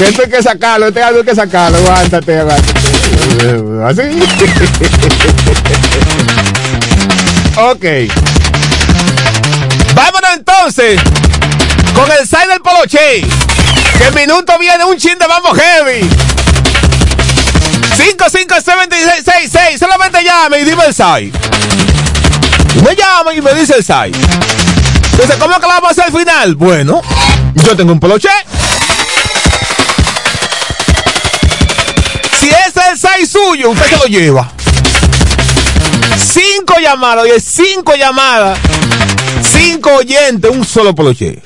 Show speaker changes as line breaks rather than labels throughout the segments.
esto hay que sacarlo, este hay que sacarlo, aguántate, aguántate. Así. ok. Vámonos entonces con el side del Poloche. Que el minuto viene un chin de vamos heavy. 557666. Solamente llame y dime el side. me llama y me dice el side. Entonces, ¿cómo que la hacer al final? Bueno, yo tengo un Poloche. Si ese es el side suyo, usted se lo lleva. Cinco llamadas, oye, cinco llamadas. Cinco oyentes, un solo Poloche.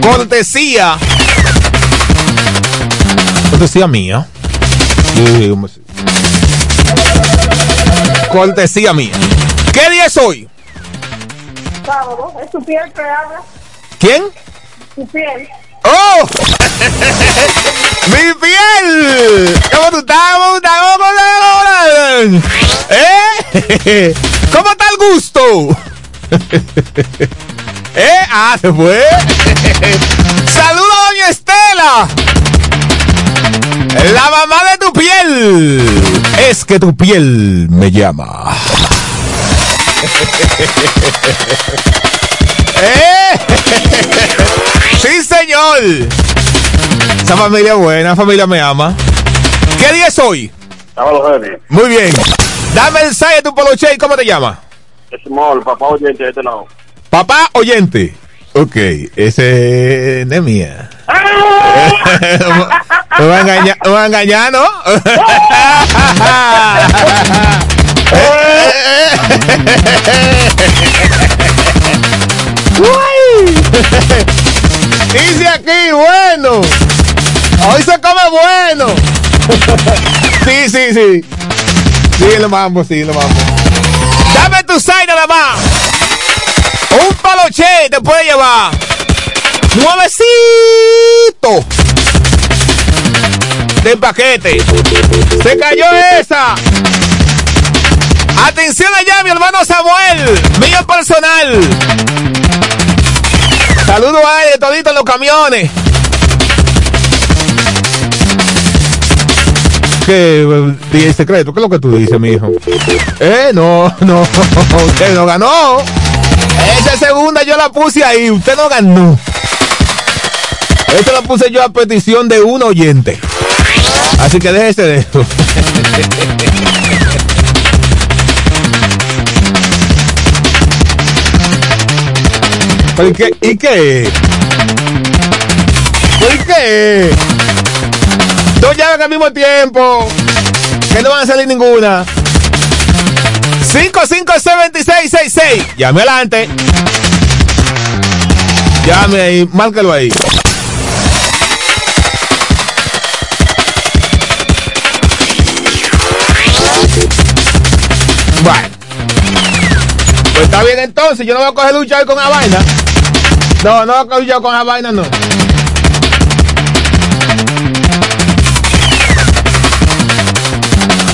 Cortesía. Cortesía mía. Cortesía mía. ¿Qué día es hoy?
Sábado. Es tu piel que habla.
¿Quién?
Tu piel.
¡Oh! ¡Mi piel! ¿Cómo tú estás? ¿Cómo estás? ¿Cómo estás? ¿Eh? ¿Cómo está el gusto? ¿Eh? Ah, se fue. Saludos doña Estela. La mamá de tu piel. Es que tu piel me llama. ¿Eh? Sí, señor. Esa familia es buena, familia me ama. ¿Qué día es hoy?
Sábado
Muy bien. Dame el de tu poloche y cómo te llamas.
Es Small, papá oyente de este lado.
Papá oyente. Ok, ese es de mía. me va a engañar, me va a engañar, ¿no? Dice aquí, bueno. Hoy se come bueno. Sí, sí, sí. Sí, lo vamos, sí, lo vamos. Dame tu side nada más. Un paloche te puede llevar. Nuevecito. De paquete. Se cayó esa. Atención allá, mi hermano Samuel. Mío personal. Saludos a él, todito en los camiones. ¿Qué? ¿Dije secreto? ¿Qué es lo que tú dices, mi hijo? Eh, no, no. Usted no ganó. Esa segunda yo la puse ahí. Usted no ganó. Esta la puse yo a petición de un oyente. Así que déjese de esto. ¿Y qué? ¿Y qué? Dos llaves al mismo tiempo. Que no van a salir ninguna. 557666. Llame adelante. Llame ahí, márcalo ahí. Bueno. Pues está bien entonces, yo no voy a coger lucha hoy con la vaina. No, no coger con la vaina, no.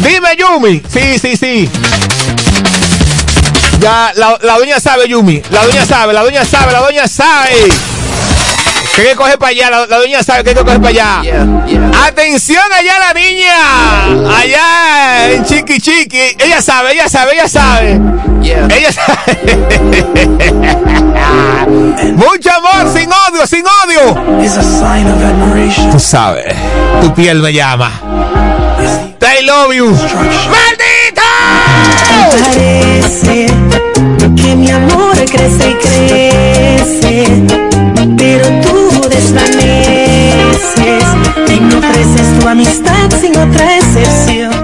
Dime, Yumi. Sí, sí, sí. Ya, la, la doña sabe, Yumi. La doña sabe, la doña sabe, la doña sabe. ¿Qué hay que coger para allá? La, doña sabe que hay que coger para allá. Atención allá la niña. Allá en Chiqui Chiqui. Ella sabe, ella sabe, ella sabe. Ella sabe. Mucho amor, sin odio, sin odio. Tú sabes, tu piel me llama. I love you. ¡Maldito!
Parece que mi amor crece y crece, pero tú desvaneces y no ofreces tu amistad sin otra excepción.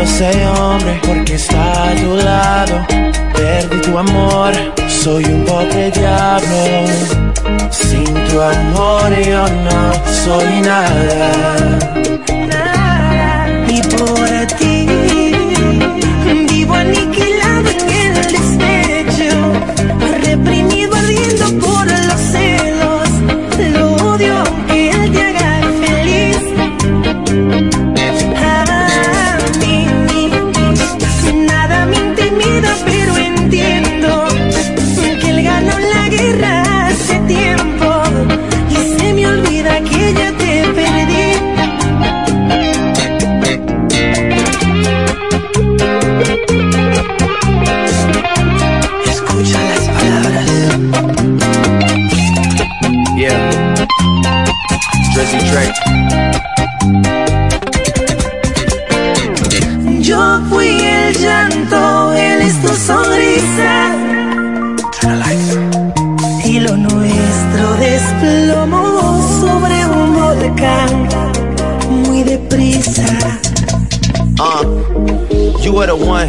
Odio ese hombre porque está a tu lado. Perdí tu amor, soy un pobre diablo. Sin tu amor yo no soy nada.
Nada. Y por ti vivo aniquilado en el
Drake.
Yo fui el llanto, él es tu sonrisa. Y lo nuestro desplomó sobre un volcán muy deprisa.
Uh, you were the one,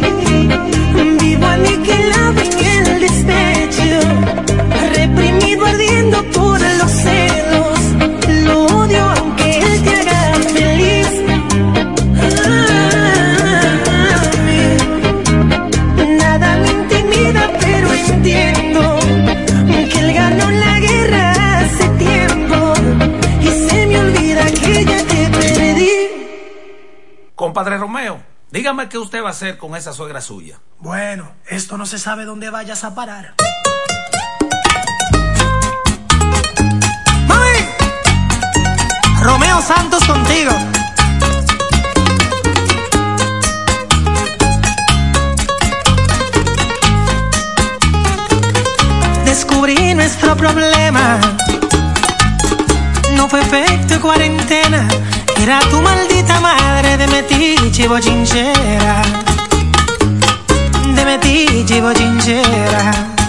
Vivo aniquilado en el despecho, reprimido ardiendo por los celos. Lo odio aunque él te haga feliz. A mí nada me intimida, pero entiendo que él ganó la guerra hace tiempo y se me olvida que ya te perdí.
Compadre Romeo, dígame qué usted va a hacer con esa suegra suya.
Bueno, esto no se sabe dónde vayas a parar. ¡Mami! Romeo Santos contigo. Descubrí nuestro problema. No fue efecto cuarentena. Era tu maldita madre de metiche bochinchera metiche y bochinchera.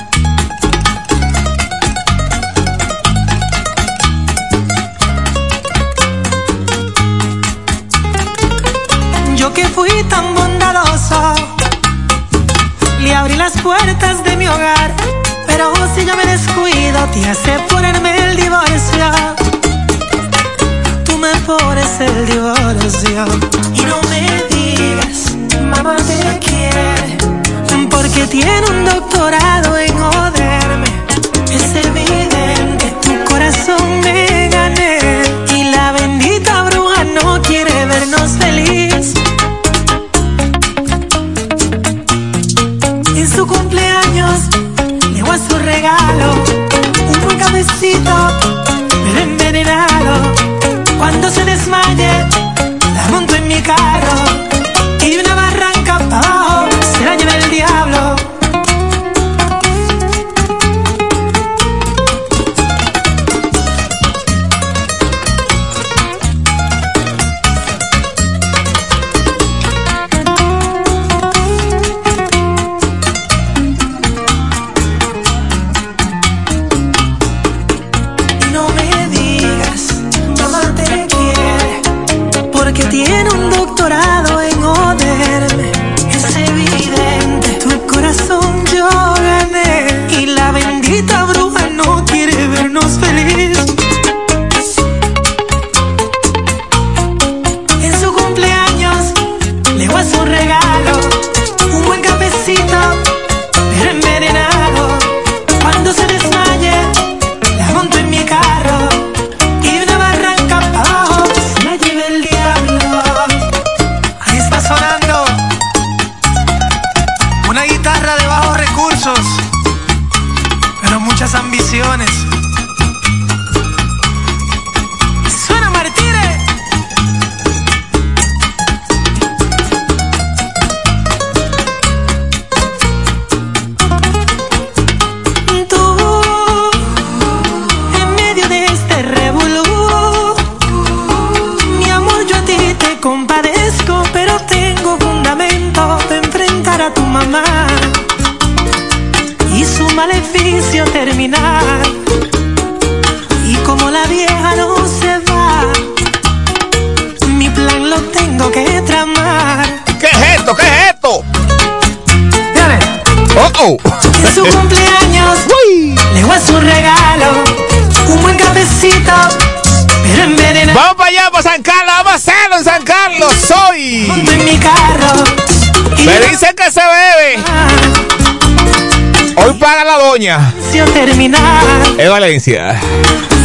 Doña.
terminar.
Es Valencia.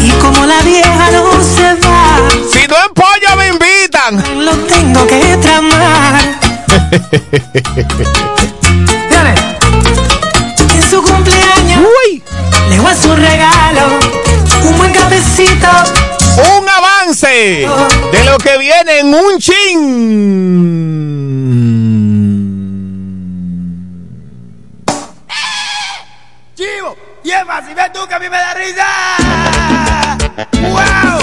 Y como la vieja no se va,
Si no en pollo me invitan.
lo tengo que tramar. Dale. En su cumpleaños
Uy.
le voy a su regalo, un buen cafecito.
Un avance de lo que viene en un chin.
Chivo, y es fácil, ves tú que a mí me da risa. ¡Wow!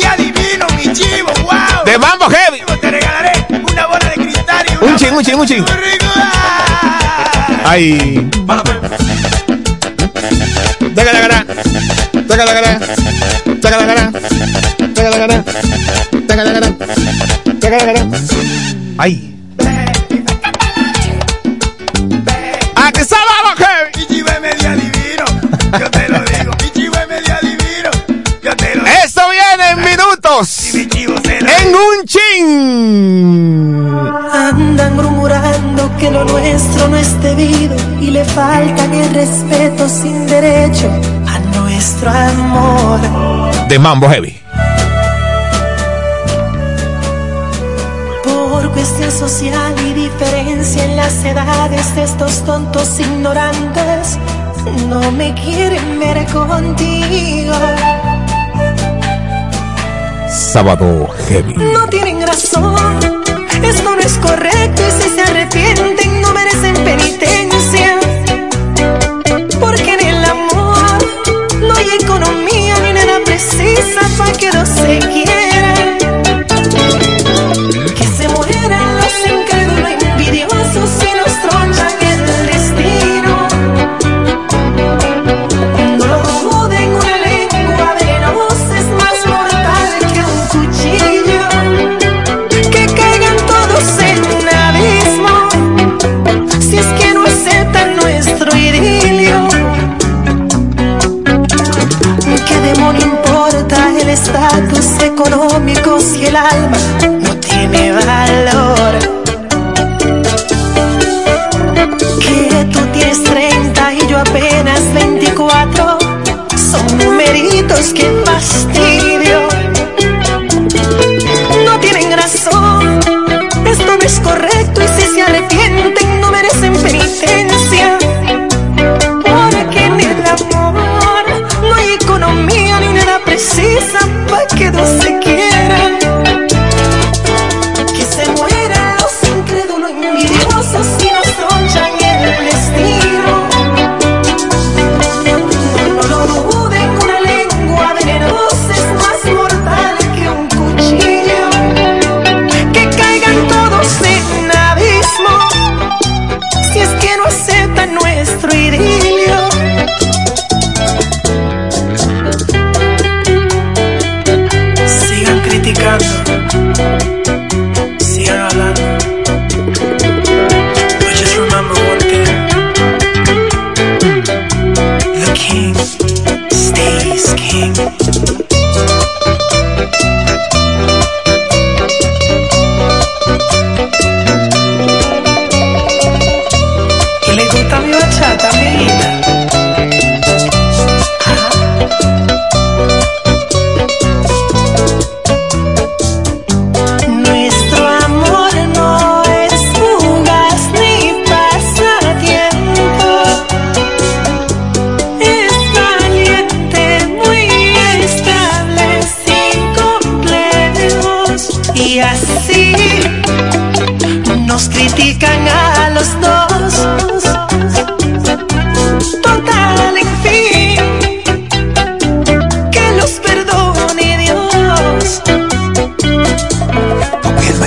Y adivino, mi chivo, wow.
De Mambo Heavy.
Chivo, te regalaré una bola de cristal y una
Un chin, un chin, un chin.
muy rico.
Ay. Taca la cara. Taca la cara. Taca la cara. Taca la cara. Taca la cara. Taca la cara. Ay. En un chin.
Andan murmurando que lo nuestro no es debido y le faltan el respeto sin derecho a nuestro amor.
De Mambo Heavy.
Por cuestión social y diferencia en las edades de estos tontos ignorantes, no me quieren ver contigo.
Sábado Heavy.
No tienen razón, esto no es correcto y si se arrepienten no merecen penitencia. Porque en el amor no hay economía ni nada precisa para que dos se quieran. Estatus económico si el alma no tiene valor? Que tú tienes 30 y yo apenas 24 Son numeritos que fastidio que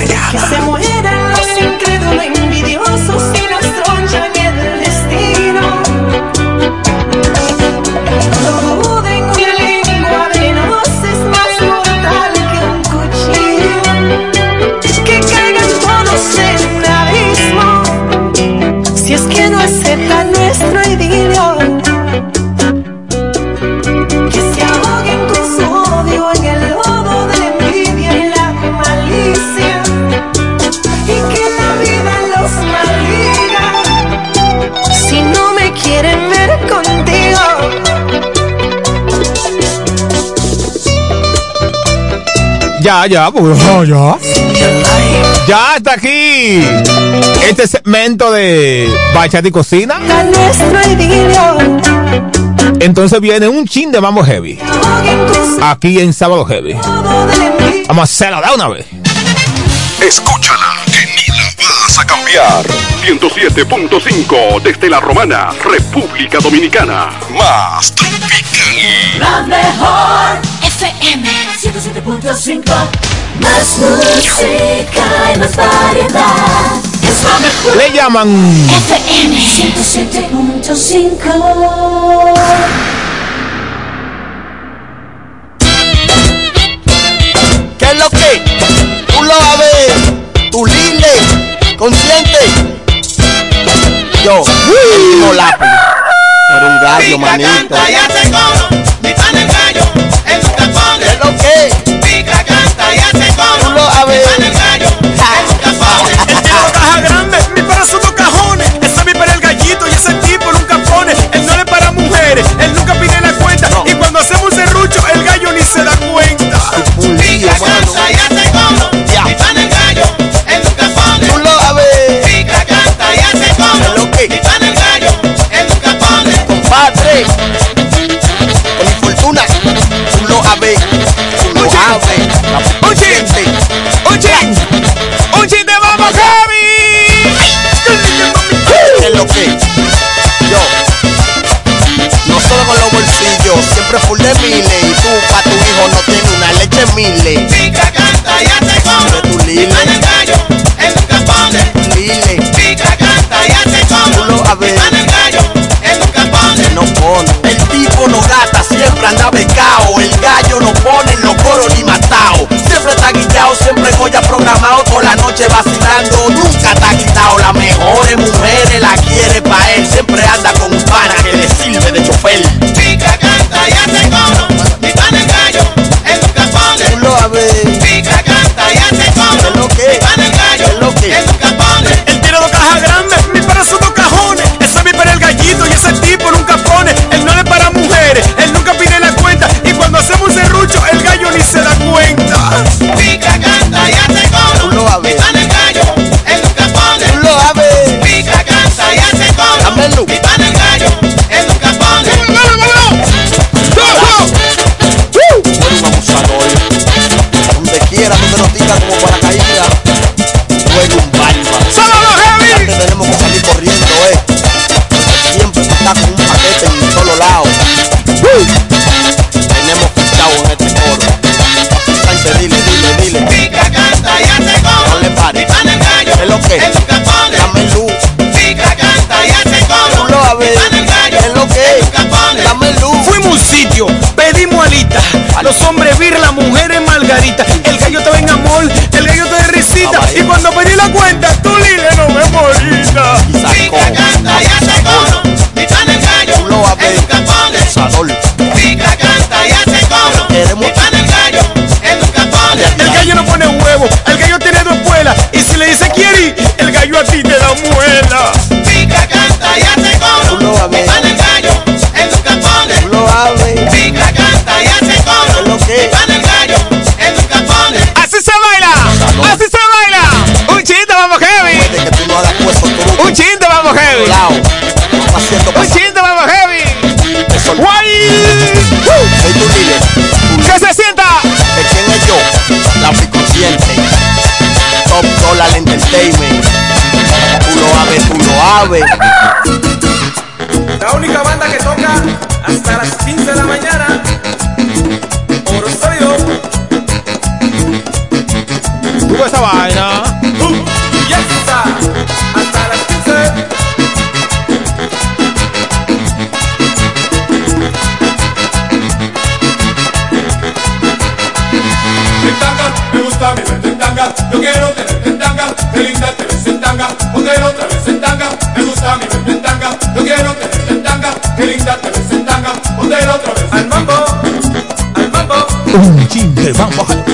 Que se muera.
Ya, ya, pues, ya. Ya está aquí este segmento de Bachata y Cocina. Entonces viene un chin de Mambo Heavy. Aquí en Sábado Heavy. Vamos a hacerla da una vez.
Escúchala, que ni la vas a cambiar. 107.5 desde la Romana, República Dominicana. Más tropical.
La mejor FM. 97.5 Más música y más variedad. Es la mejor.
Le llaman
FM 107.5
¿Qué lo que? Consciente. Yo, un gallo, los
hombres vir, las mujeres margarita. El gallo te ven amor, el gallo te risita. Y cuando pedí la cuenta, tú lile no me morita.
highway. 解放！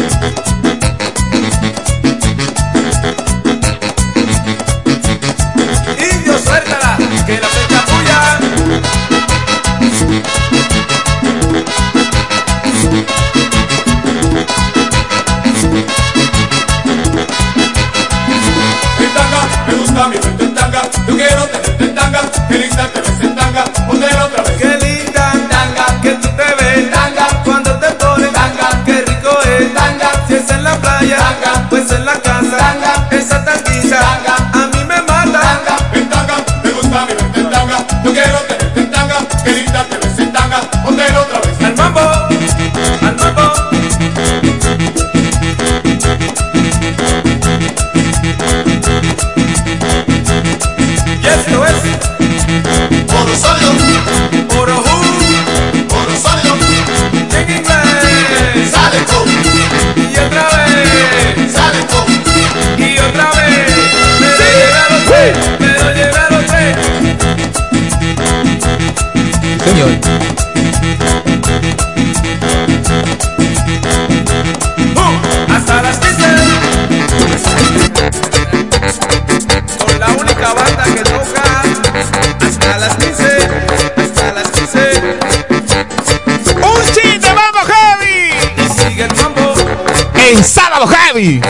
En
sábado heavy.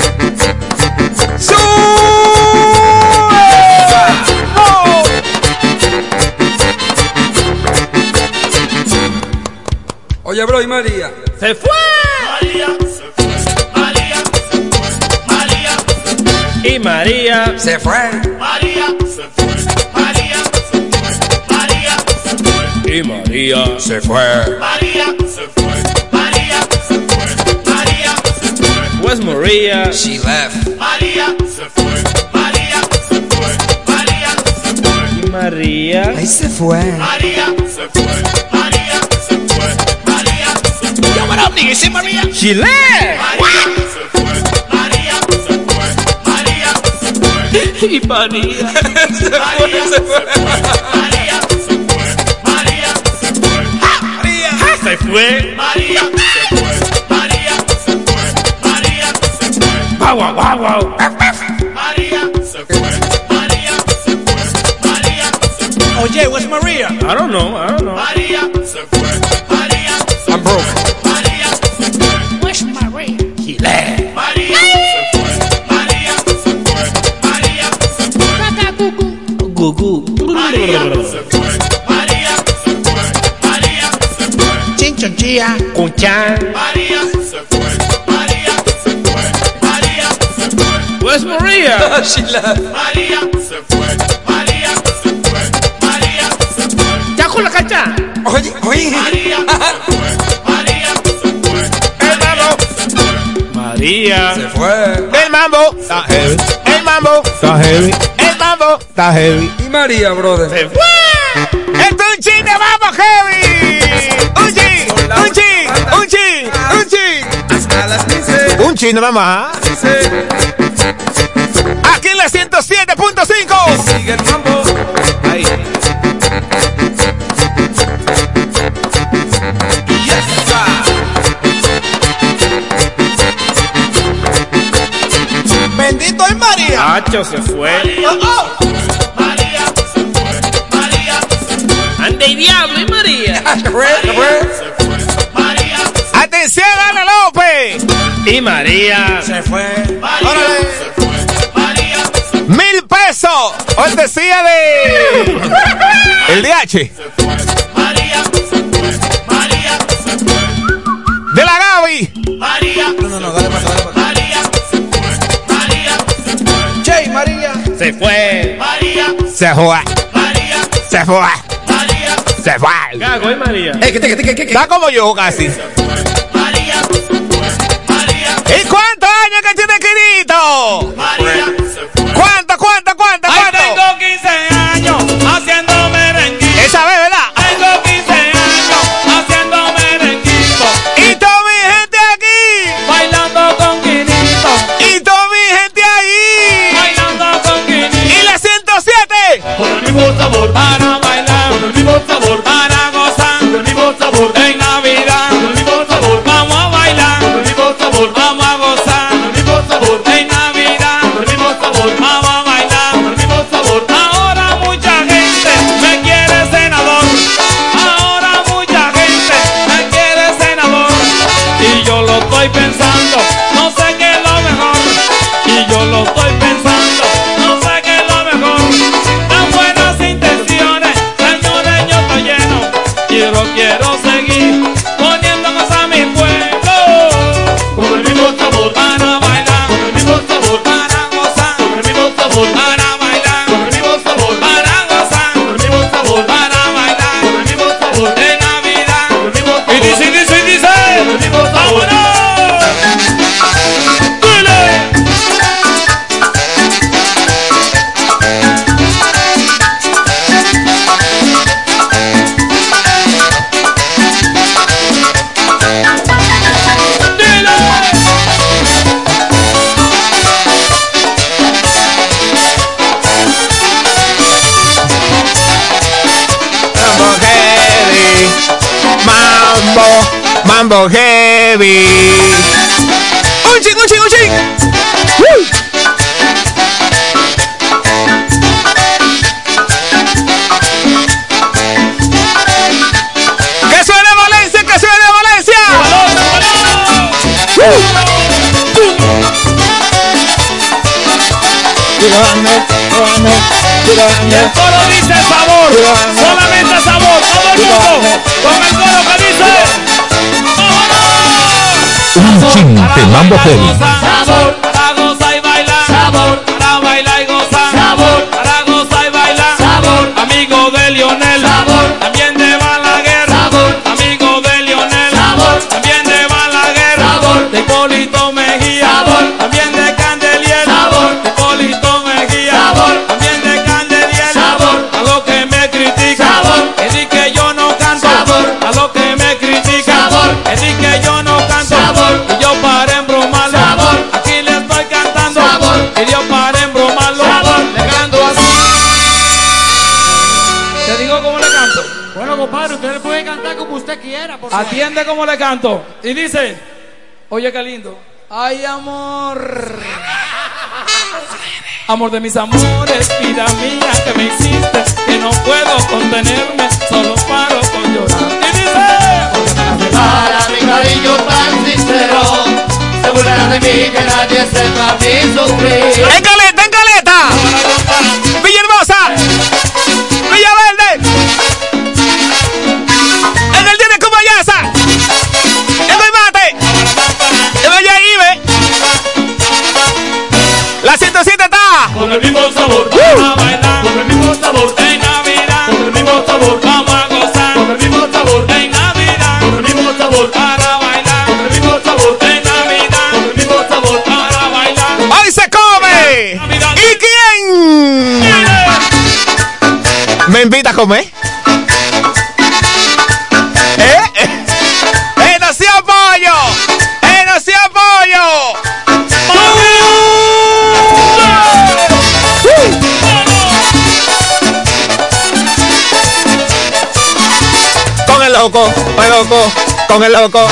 Oye, bro, y María.
Se fue.
María se fue. María se fue. María
Y María.
Se fue.
María se fue. María se fue. María se fue.
Y María.
Se fue.
Where's Maria?
She left.
María se fue. María se fue. María se fue.
Y María.
Ahí se fue.
María se fue. María se fue. María se fue.
Yo, what up, nigga? See Maria?
She left.
María se fue. María se fue. María se fue.
Y María.
María se fue. María se fue. María se fue.
Se fue.
María
guau, guau.
María se fue. María se fue. María se fue.
Oye, where's Maria?
I don't know, I don't know.
María se fue. María se
I'm broke.
María se fue.
Where's Maria? She left.
María se fue. María se fue. María se fue.
Gugu.
María se fue. María se fue. María se fue.
Chinchonchilla.
Kuchan.
María se fue.
left.
María se fue. María se fue. María se fue.
¿Ya con la cacha?
Oye, oye.
María se fue. María se fue.
El mambo.
María.
Se fue.
El mambo. Está heavy. El mambo. Está heavy. El mambo. Está heavy.
Y María, brother.
Se fue.
Esto es un chiste, vamos heavy. Un chin, un chin, un chin, un chin.
Hasta las 15.
Un chin nada más. Aquí en la 107.5.
Sigue el mambo.
Ahí.
Yes,
Bendito es María.
Hacho se fue.
María se fue. María se fue.
Ande y diablo y María.
Se fue. Se fue.
Se fue. María se
Atención, Ana López.
Y María.
Se fue.
María se fue. María se fue.
Pesos. Cortesía de. El DH.
María se fue. María se fue.
De la Gaby.
María
No, no, no, dale para dale para.
María se fue. María se fue.
Che, María.
Se fue.
María
Se fue.
María
Se fue.
María
Se fue.
Cago y María.
Eh, ¿qué, qué, qué, qué, qué?
Está como yo casi.
María se fue. María
¿Y cuántos años que tiene Quirito?
María
107.
Con el mismo sabor para bailar. Con el mismo sabor
mambo heavy. Un ching, un ching, un ching. Woo.
Y el coro dice sabor, solamente sabor, todo el mundo,
chin de mambo.
Atiende cómo le canto. Y dice, oye qué lindo. Ay, amor. Amor de mis amores, vida mía que me hiciste, que no puedo contenerme, solo paro con llorar. Y dice,
Para mi cariño tan sincero, se burlará de mí que nadie sepa mi sufrir.
¡La 107 está!
con el mismo sabor, vamos a bailar, con el mismo sabor, en Navidad, con el mismo sabor, vamos a gozar, con el mismo sabor, en Navidad, con el mismo sabor, para bailar, con el mismo sabor, en Navidad, con el mismo sabor, para bailar.
¡Hoy se come! ¿Y quién? ¿Me invita a comer? Loco, el loco, con el loco,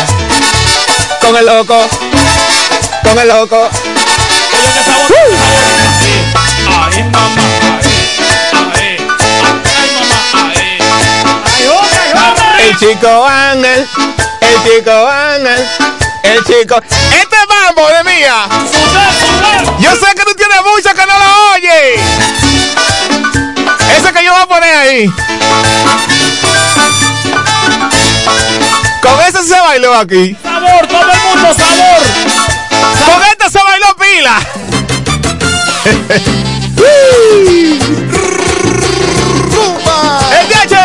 con el loco, con el loco. El chico Ángel, el chico Ángel, el chico. Este es mambo de mía. Yo sé que tú tienes mucho que no lo oyes. Ese que yo voy a poner ahí. Se bailó aquí.
Sabor, todo el mundo, sabor.
Con este se bailó pila. ¡El DH!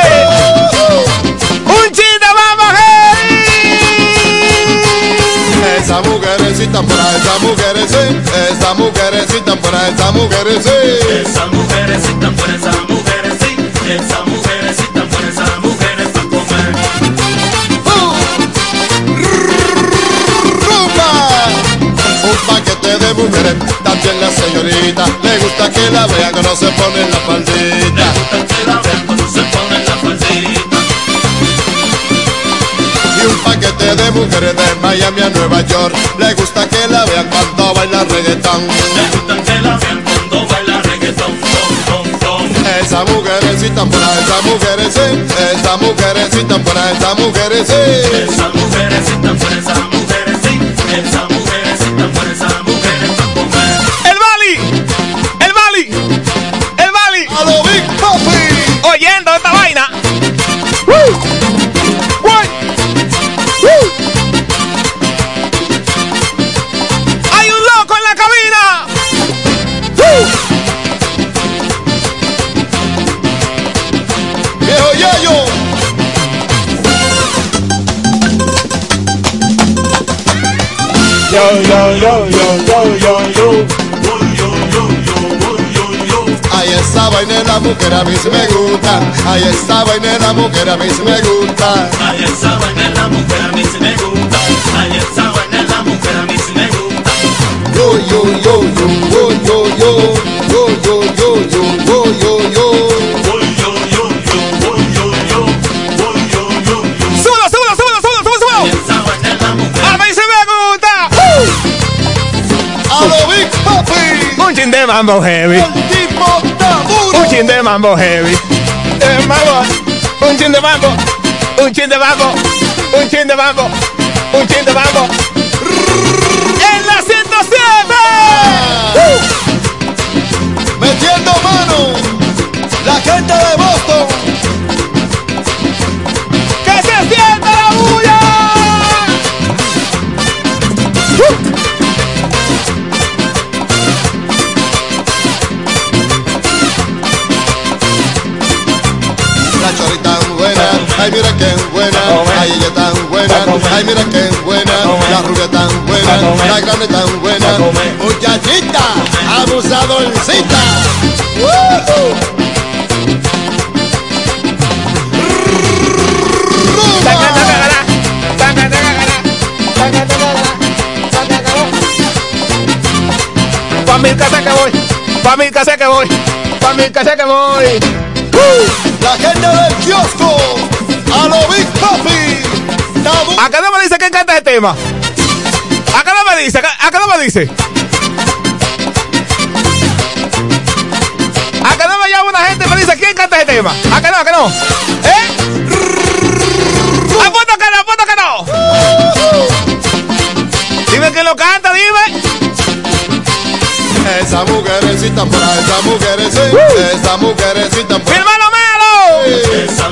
¡Un chiste, vamos,
Esa mujerecita por ahí, esa mujerecita, esa mujerecita por ahí, esa mujerecita.
Esa mujerecita mujeres,
también la señorita, le gusta que la vean cuando se pone la faldita.
Que la vean cuando se pone la faldita.
Y un paquete de mujeres de Miami a Nueva York, le gusta que la vean cuando baila reggaetón.
Le gusta que la vean cuando baila reggaetón, tom, tom, tom.
Esa ahí, esa mujerecita, esa ahí, esa mujerecita yo,
yo, yo, yo, yo, yo, yo. yo,
Ay, esa vaina de la mujer a mí sí me gusta. Ay, esa vaina de la mujer a mí sí me gusta.
Ay, esa vaina de la mujer a mí sí me gusta. Ay, esa vaina de la mujer a mí sí me gusta.
Yo, yo, yo, yo, yo, yo, yo.
Mambo heavy.
tipo.
Un chin de mambo heavy. De mambo. Un chin de mambo. Un chin de mambo. Un chin de mambo. Un chin de mambo. En la 107.
Metiendo mano. La gente de Boston. Ay mira qué buena, ay ella tan buena, ay mira qué buena, la rubia tan buena, la grande tan buena, muchachita, abusadorcita. ¡Woo!
Pa' mi casa que voy. Pa' mi casa que voy. Pa' mi casa que voy.
La gente del kiosco, a lo Big Papi.
Acá no me dice quién canta ese tema. Acá no me dice, acá, acá no me dice. Acá no me llama una gente y me dice quién canta ese tema. Acá no, acá no. ¿Eh? Apunta que no, apunta que no. Dime quién lo canta, dime.
Esa mujercita por ahí, esa mujercita, esa mujercita por
¡Mi hermano Melo!
Esa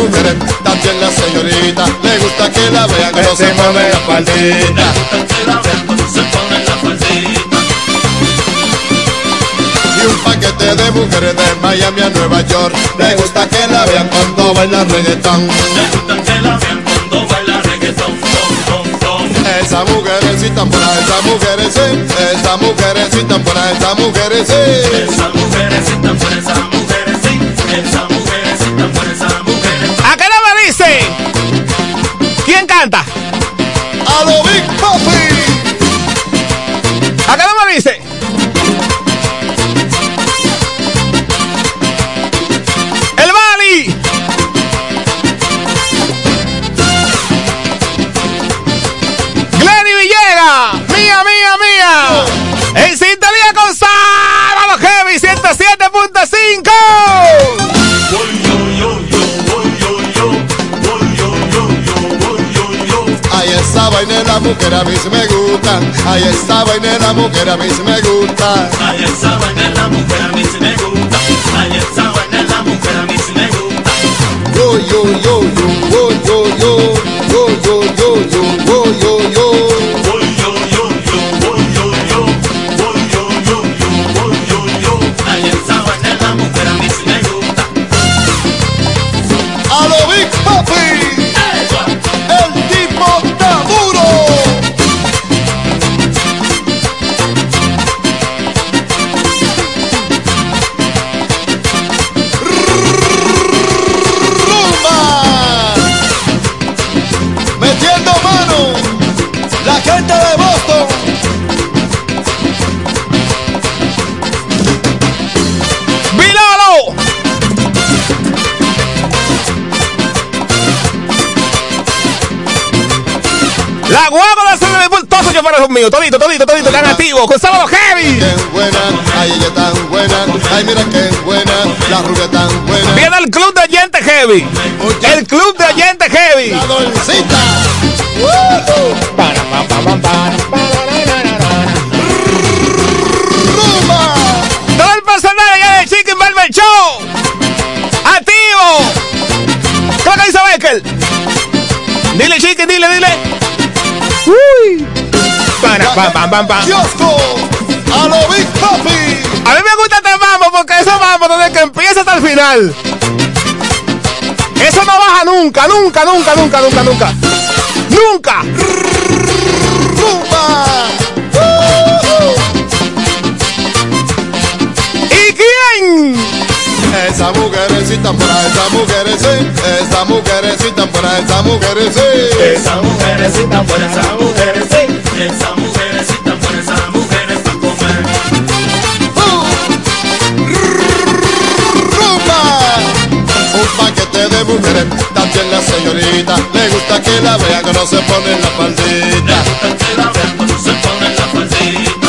mujeres, también la señorita, le gusta que la vean cuando se pone la faldita. La. Y un paquete de mujeres de Miami a Nueva York, le gusta que la vean cuando baila reggaetón. Le gusta que la vean cuando baila reggaetón. Tom. Esa mujerecita por esa mujerecita, esa mujerecita por esa mujerecita. Esa mujerecita por esa
mujerecita, esa mujerecita por
esa Esa vaina la mujer a mí sí me gusta. Ay, esa vaina la mujer a mí sí me gusta.
Ay, esa vaina la mujer a mí sí me gusta. Ay, esa vaina la mujer a mí sí me gusta.
Yo, yo, yo, yo, yo, yo, yo,
choferes son míos, todito, todito, todito, están activos, con sábado heavy.
Qué buena, ay ella tan buena, ay mira qué buena, la rubia tan buena.
Viene el club de oyentes heavy. El club de oyentes heavy.
La dolcita. Rumba.
Todo el personal allá de Chicken Barber Show. Activo. Para, pam, pam, pam, pam.
Kiosco. A lo Big Papi.
A mí me gusta este mambo porque eso mambo desde que empieza hasta el final. Eso no baja nunca, nunca, nunca, nunca, nunca, nunca. Nunca.
Rumba.
¿Y quién?
Esa mujercita por ahí, esa mujeres sí, esa mujercita por ahí, esa mujeres sí.
Esa mujercita por esa mujer sí. Esa mujercita de mujeres, también
la señorita, le gusta que la vean que la vean cuando se pone la faldita.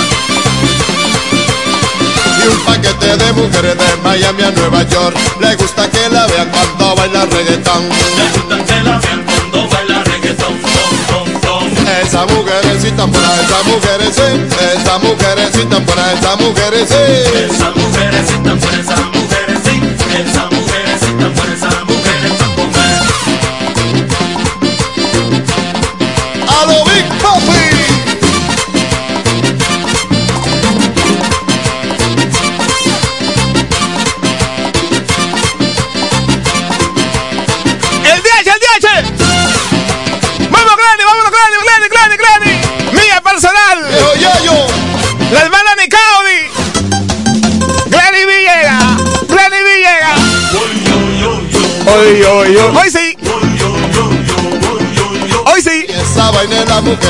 Y un paquete de mujeres de Miami a Nueva York, le gusta que la vean cuando baila reggaetón.
Le gusta que la vean cuando baila reggaetón. Tom, tom, tom. Esa mujerecita buena,
esa mujerecita, esa mujerecita buena, esa mujerecita. Esa mujerecita buena, esa mujerecita.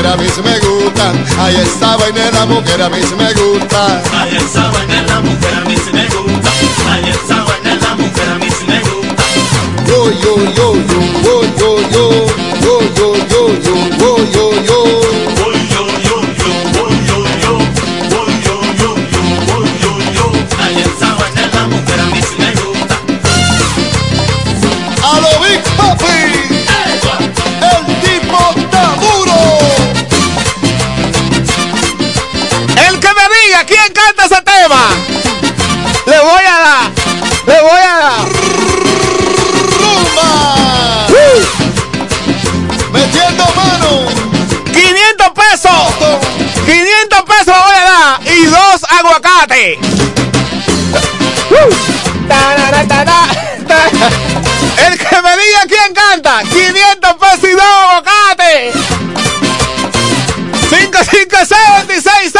Mujer a mí sí me gusta. Ay, esa vaina de la mujer a mí sí me gusta. Ay, esa vaina de la mujer a mí El
que me diga quién canta, 500 pesos y dos aguacates. 556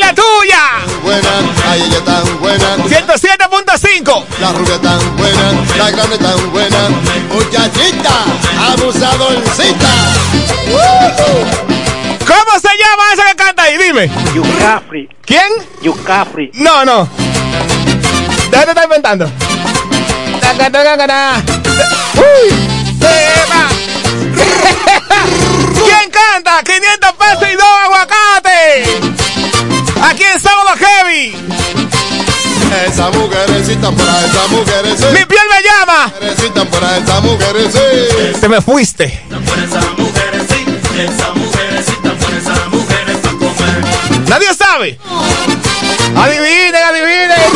la tuya.
Buena, ay, ella tan buena.
107.5.
La rubia tan buena, la grande tan buena. Muchachita, abusadorcita.
¿Cómo se Dime.
Yucafri.
¿Quién?
Yucafri.
No, no. Déjate estar inventando. Uy. ¿Quién canta? 500 pesos y dos aguacates. Aquí en Sábado Heavy.
Esa mujerecita por ahí, esa mujeres sí.
Mi piel me llama.
Mujerecita por esa mujeres sí.
Te me fuiste. Nadie sabe. Adivinen, adivinen.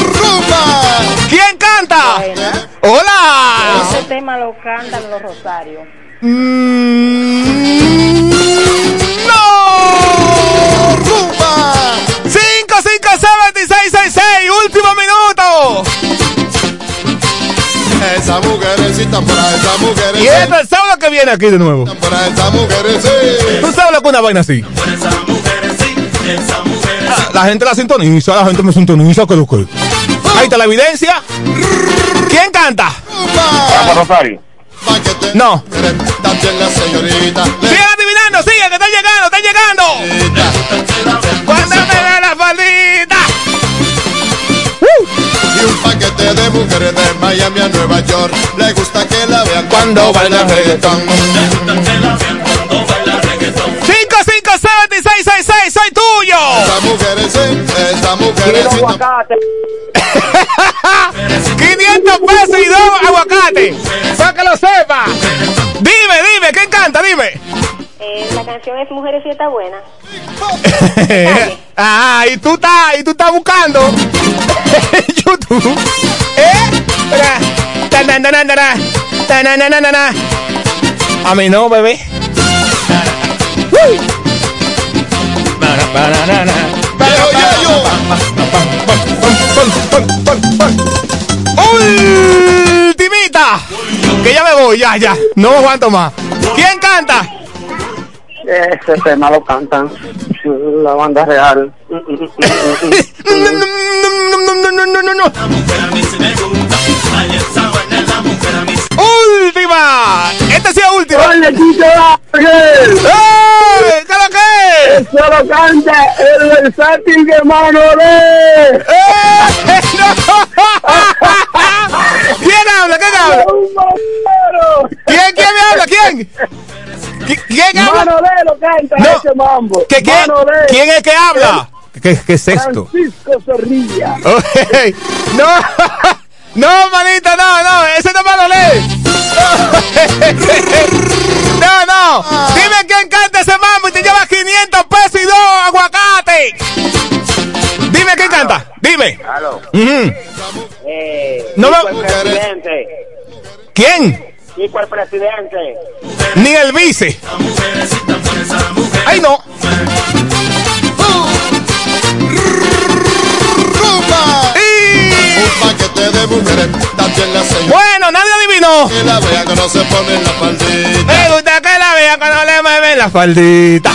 ¿Quién canta? Hola.
Ese tema lo cantan los Rosarios.
¡No! ¡Rumba! 557-666, último minuto.
Esa mujerecita por ahí, esa mujeres
Y este es el sábado que viene aquí de nuevo.
Por ahí, esa mujeres sí.
¿Tú sabes lo que es una vaina así? Ah, La gente la sintoniza, la gente me sintoniza, que lo que. Ahí está la evidencia. ¿Quién canta?
Vamos, Rosario.
No. Sigan adivinando, sigan, que están llegando, están llegando. Cuando me ve la faldita.
Y un paquete de mujeres de Miami a Nueva York. Le gusta que la vean cuando baila reggaetón.
557-666, soy tuyo.
Esa mujeres sí, esa mujeres sí.
500 pesos y dos aguacates. Para que lo sepa. Dime, dime, ¿quién canta? Dime.
Eh, la canción es Mujeres y está buena.
ah, y tú estás, y tú estás buscando en YouTube. ¿Eh? A mí no, bebé. Ultimita. Que ya me voy, ya, ya. No me aguanto más. ¿Quién canta?
Ese tema lo cantan la banda real.
No, no, no, no, no, no. Última. Esta última. ¡Eh! ¿Qué es lo que es?
Eso lo canta el versátil de Manolé.
¡Eh! ¡No! ¿Quién habla? ¿Quién habla? ¿Quién, quién me habla? ¿Quién? ¿Quién? ¿Qui- ¿Quién habla?
Manolero canta
No.
ese mambo.
¿Que quién,
Manolero.
¿Quién es que habla? ¿Qué, qué es esto?
Francisco Zorrilla.
Ok. No, no, manito, no, no, ese no es Manolé. No, no. Dime quién canta ese mambo y te lleva 500 pesos y dos aguacate. Dime quién canta. Dime.
Aló. Eh,
No me-
presidente.
¿Quién?
El presidente.
Ni el vice. Ay, no. Bueno, nadie adivinó.
Que la vea que no se pone en la faldita.
Me gusta que la vea cuando le mueven la faldita.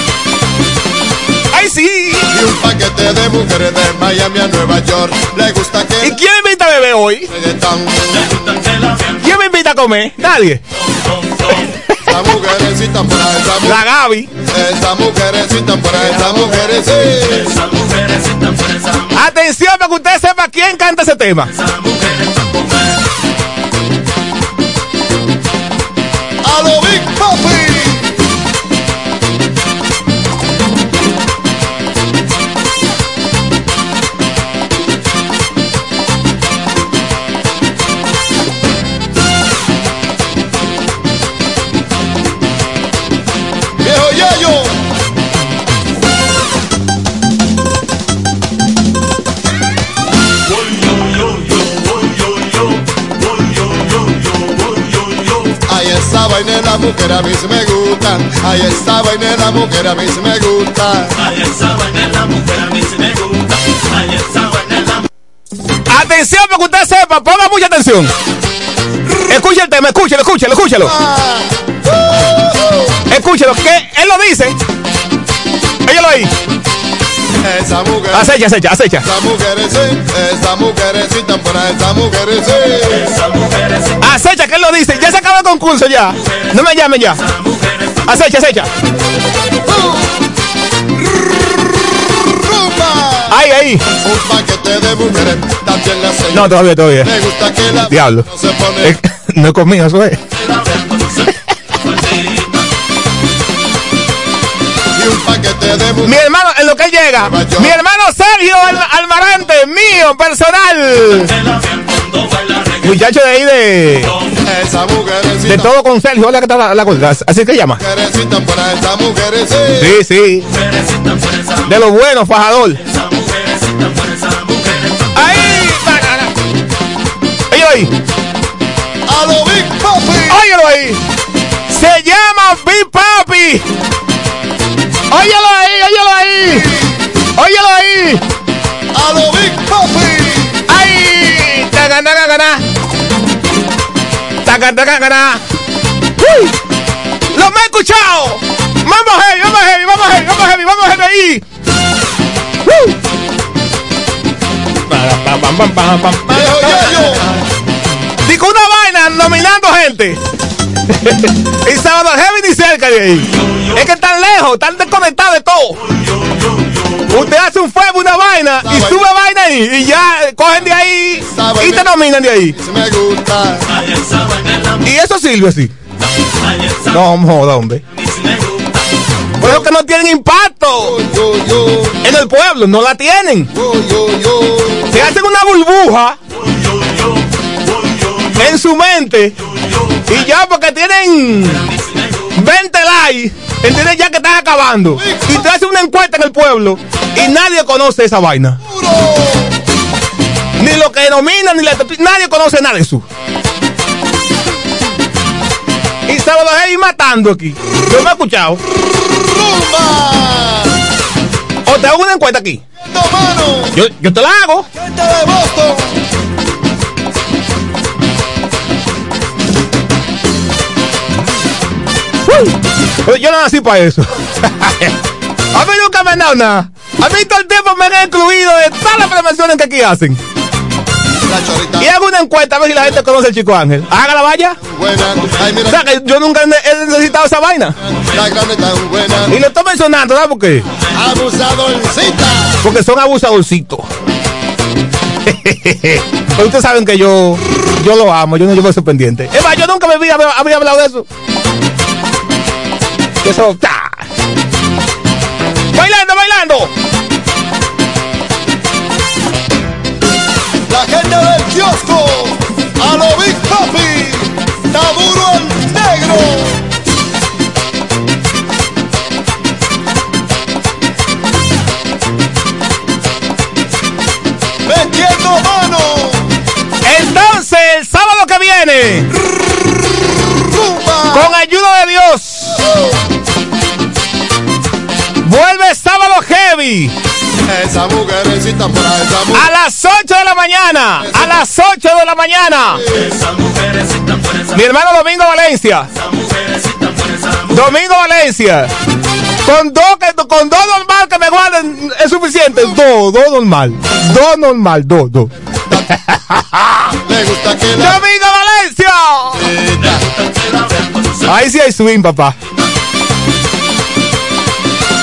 ¡Ay, sí!
Y un paquete de mujeres de Miami a Nueva York. Le gusta que
¿Y quién me invita a beber hoy? ¿Quién me invita a comer? Nadie.
Esa mujerecita por esa
La Gaby.
Esa mujerecita por ahí, esa mujerecita.
Atención para que usted sepa quién canta ese tema.
La mujer a mí sí me gusta. Ay, esa vaina la mujer a mí sí me gusta. Ay, esa vaina la mujer a mí sí me gusta. Ay, esa vaina la
Atención para que usted sepa, ponga mucha atención. Escuche el tema, escúchelo, escúchelo, escúchelo. Escúchelo, que él lo dice. Óyelo ahí.
Esa mujer.
Acecha, acecha, acecha.
Esa mujer sí, esa mujerecita por ahí, esa mujer sí. Esa mujer sí.
Acecha, que él lo dice. Ya se acabó el concurso ya. No me llamen ya. Acecha, acecha. Ahí, ahí.
Un paquete de mujeres, también la señora.
No, todavía, todavía.
Me gusta que la
Diablo.
no se pone.
Eh, no es conmigo, eso es.
Y un paquete
Mi hermano, en lo que él llega. Mi hermano Sergio Al- Almarante, mío, personal. Muchacho de ahí de. De todo con Sergio, hola que está la, la. Así que llama.
Ahí,
Sí,
sí.
De lo bueno, fajador. Ahí, ahí.
A lo Big Papi.
Óyelo ahí. Se llama Big Papi. Óyelo ahí, óyelo ahí. Óyelo ahí.
A lo Big Papi.
¡Ay! ¡Taca, taca, taca! ¡Taca, taca, taca! ¡Uy! ¡Lo me he escuchado! ¡Vamos heavy, vamos heavy, vamos heavy, vamos heavy, vamos heavy ahí! Pam, pam, pam, pam, pam, pam.
Viejo Yayo.
Digo una vaina nominando gente. y sábado heavy ni cerca de ahí. Es que están lejos, están desconectados de todo. Usted hace un fuego, una vaina, y sube vaina ahí, y ya cogen de ahí y te nominan de ahí. Y eso sirve así. No, joda, hombre. Por eso que no tienen impacto en el pueblo, no la tienen. Se hacen una burbuja en su mente y ya porque tienen 20 likes, entiendes ya que están acabando. Y te hacen una encuesta en el pueblo y nadie conoce esa vaina. Ni lo que denominan, ni la, nadie conoce nada de eso. Y sábado ahí matando aquí. Yo me he escuchado.
Rumba.
O te hago una encuesta aquí. Yo, yo te la hago. Pero yo no nací para eso. a mí nunca me han dado nada. A mí todo el tiempo me han incluido de todas las promociones que aquí hacen. Y hago una encuesta a ver si la gente conoce el chico Ángel. Hágala vaya. O sea que yo nunca he necesitado esa vaina. Y lo estoy mencionando, ¿sabes por qué?
Abusadorcita.
Porque son abusadorcitos. Pero ustedes saben que yo, yo lo amo, yo no llevo eso pendiente. Es más, yo nunca me había, había hablado de eso. Que eso. ¡ta! Bailando, bailando.
La gente del kiosco, a lo Big Papi, Taburo el Negro. Metiendo mano,
Entonces, el sábado que viene, con ayuda de Dios, vuelve sábado heavy.
esa mujercita por ahí, esa mujer.
A las 8 de la mañana. A las 8 de la mañana. Mi hermano Domingo Valencia. Domingo Valencia. Con dos, con dos normal que me guarden es suficiente. Dos, dos normal. Dos normal, dos, dos.
Le gusta que la
Domingo Valencia. Ahí sí hay swing, papá.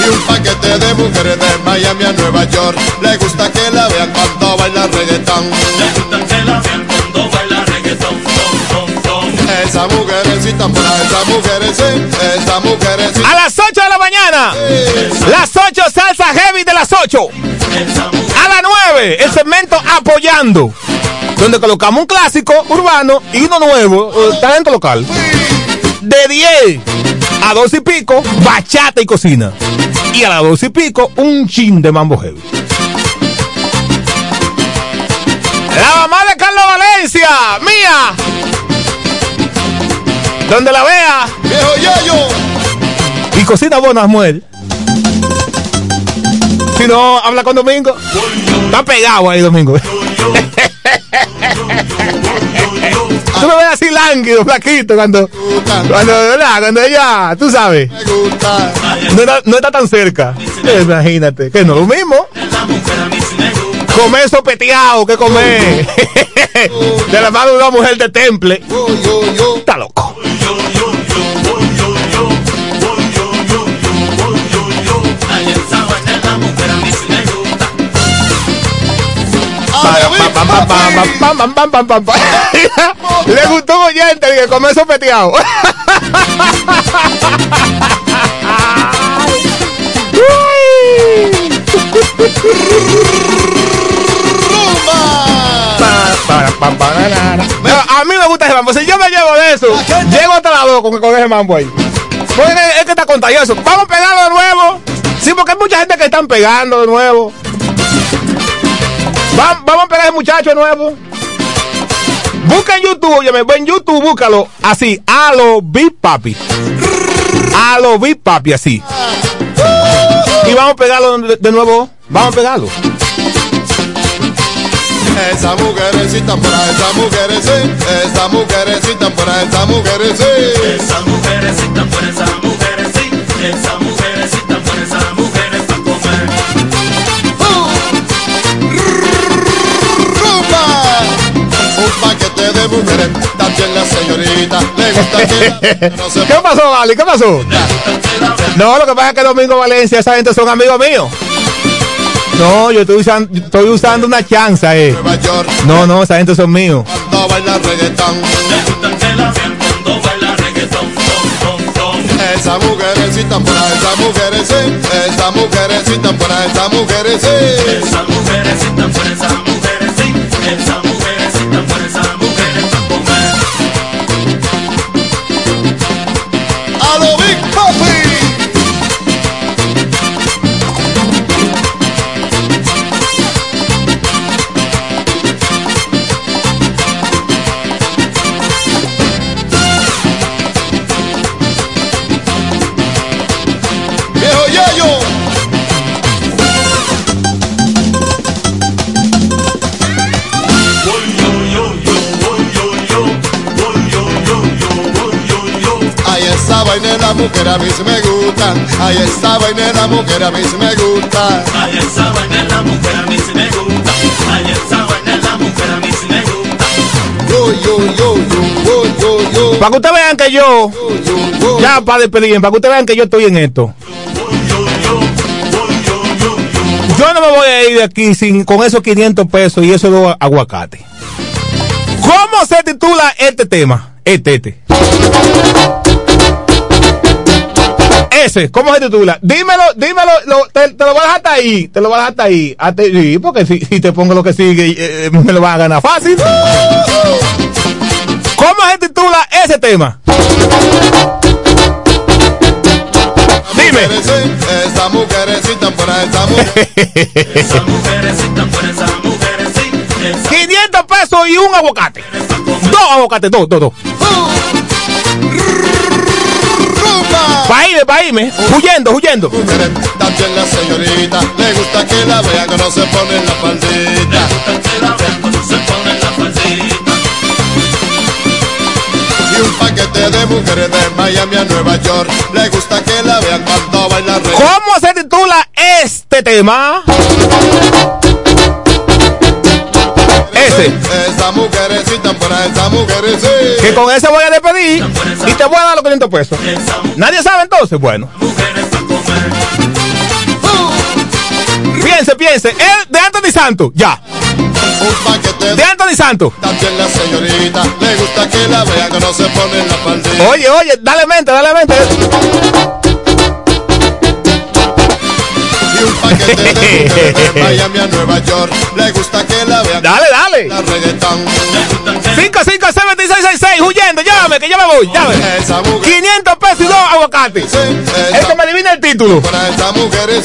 Un paquete de mujeres de Miami a Nueva York. Le gusta que la vean cuando baila reggaetón. Le gusta que la vean cuando baila reggaetón. Esa mujercita por ahí, esa mujercita, esa mujercita.
A las 8 de la mañana. Las 8 salsa heavy de las 8. A las 9 el segmento apoyando. Donde colocamos un clásico urbano y uno nuevo, eh, talento local. De 10 a 12 y pico, bachata y cocina. Y a las 12 y pico, un chin de mambo heavy. La mamá de Carlos Valencia, mía. Donde la vea.
Viejo Yayo.
Y cocina buena mujer. Si no, habla con Domingo. Está pegado ahí, Domingo. Tú lo ves así lánguido, flaquito, cuando, cuando, ¿verdad? Cuando ella, tú sabes, no está, no está tan cerca. Imagínate, que no es lo mismo. Comer sopeteado que comer de la mano de una mujer de temple. Está loco. Le gustó un oyente que comió sopeteado. Pero a mí me gusta ese mambo. Si yo me llevo de eso, llego hasta la dos con, con ese mambo ahí. Pues es que está contagioso. Vamos a pegarlo de nuevo. Sí, porque hay mucha gente que están pegando de nuevo. Va- vamos a pegar a ese muchacho de nuevo. Busca en YouTube, oye, en YouTube búscalo así, a lo Big Papi. A lo Big Papi, así. Y vamos a pegarlo de, de nuevo. Vamos a pegarlo.
Esa mujercita por ahí, esa mujercita, esa mujercita por ahí, esa mujercita. Esa mujercita por esa mujercita, esa mujercita mujeres, también la señorita, le gusta que no se
¿Qué pasó, Vale? ¿Qué pasó? No, lo que pasa es que Domingo Valencia, esa gente son amigos míos. No, yo estoy usando, yo estoy usando una chanza, eh.
Nueva York
No, no, esa gente son míos.
cuando baila reggaetón. Cuando baila reggaetón. Esa mujercita por ahí, esa mujercita, esa mujercita por ahí, esa mujercita. Esa mujercita por esa mujercita, esa mujercita la mujer a mí sí me gusta. Ay, esa vaina de la mujer a mí sí me gusta. Ay, esa vaina de la mujer a mí sí me gusta. Ay, esa vaina de la mujer a mí sí me gusta. Yo, yo, yo, yo, yo, yo, yo.
Para que ustedes vean que yo, ya para despedir, para que ustedes vean que yo estoy en esto. Yo no me voy a ir de aquí sin, con esos 500 pesos y esos dos aguacates. ¿Cómo se titula este tema? Este, este. Ese, ¿cómo se titula? Dímelo, dímelo, lo- te, te lo voy a dejar hasta ahí, te lo voy a dejar hasta ahí. Hasta- sí, porque si, si te pongo lo que sigue, eh, me lo van a ganar fácil. ¿Cómo se titula ese tema? Dime.
Esa mujerecita por esa mujer.
Esa por esa mujerecita.
500 pesos y un aguacate. Dos aguacates, dos, dos, dos. Pa' irme, pa' irme. Huyendo, huyendo.
También la señorita le gusta que la vean que no se pone la faldita.
Que la vean cuando se pone la faldita.
Y un paquete de mujeres de Miami a Nueva York. Le gusta que la vean cuando baila.
¿Cómo se titula este tema? Ese.
Esa mujerecita por esa mujerecita.
Que con ese voy a despedir y te voy a dar los 500 pesos. ¿Nadie sabe entonces? Bueno. Piense, piense. El de Anthony Santos, ya. De Anthony Santos.
También la señorita le gusta que la vean que no se pone la.
Oye, oye, dale mente, dale mente.
Y un paquete de mujeres de Miami a Nueva York. Le gusta que la vean.
Dale, dale.
La reggaetón.
55666, huyendo, llámame, que ya me voy, llame. 500 pesos y dos aguacates. El que me adivina el título.
Esa mujer
¿Eh?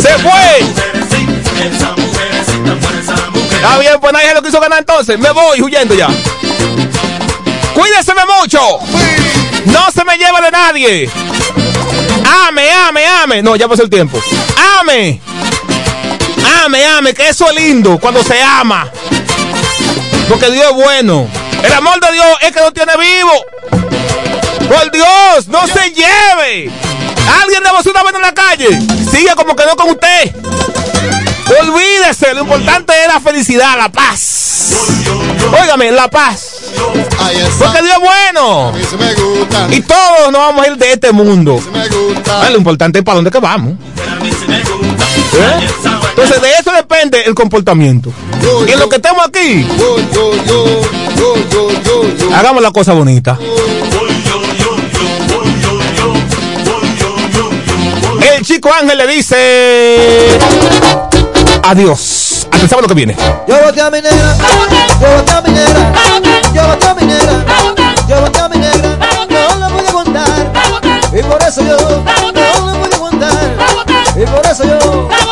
Se fue. Está bien, pues nadie lo quiso ganar entonces. Me voy huyendo ya. Cuídeseme mucho. No se me lleva de nadie. Ame, ame, ame. No, ya pasó el tiempo. Ame. Ame, ame, que eso es lindo cuando se ama. Porque Dios es bueno. El amor de Dios es que lo tiene vivo. Por Dios, no se lleve. Alguien de vosotros una en la calle. Sigue como quedó con usted. Olvídese, lo importante es la felicidad, la paz. Óigame, la paz. Porque Dios es bueno. Y todos nos vamos a ir de este mundo. Ah, Lo importante es para dónde que vamos. ¿Eh? Entonces de eso depende el comportamiento. Y en lo que estemos aquí, hagamos la cosa bonita. El chico Ángel le dice adiós. Hasta el sábado que viene.
Yo a mi negra, yo a mi eso yo no la pude aguantar, y por eso yo.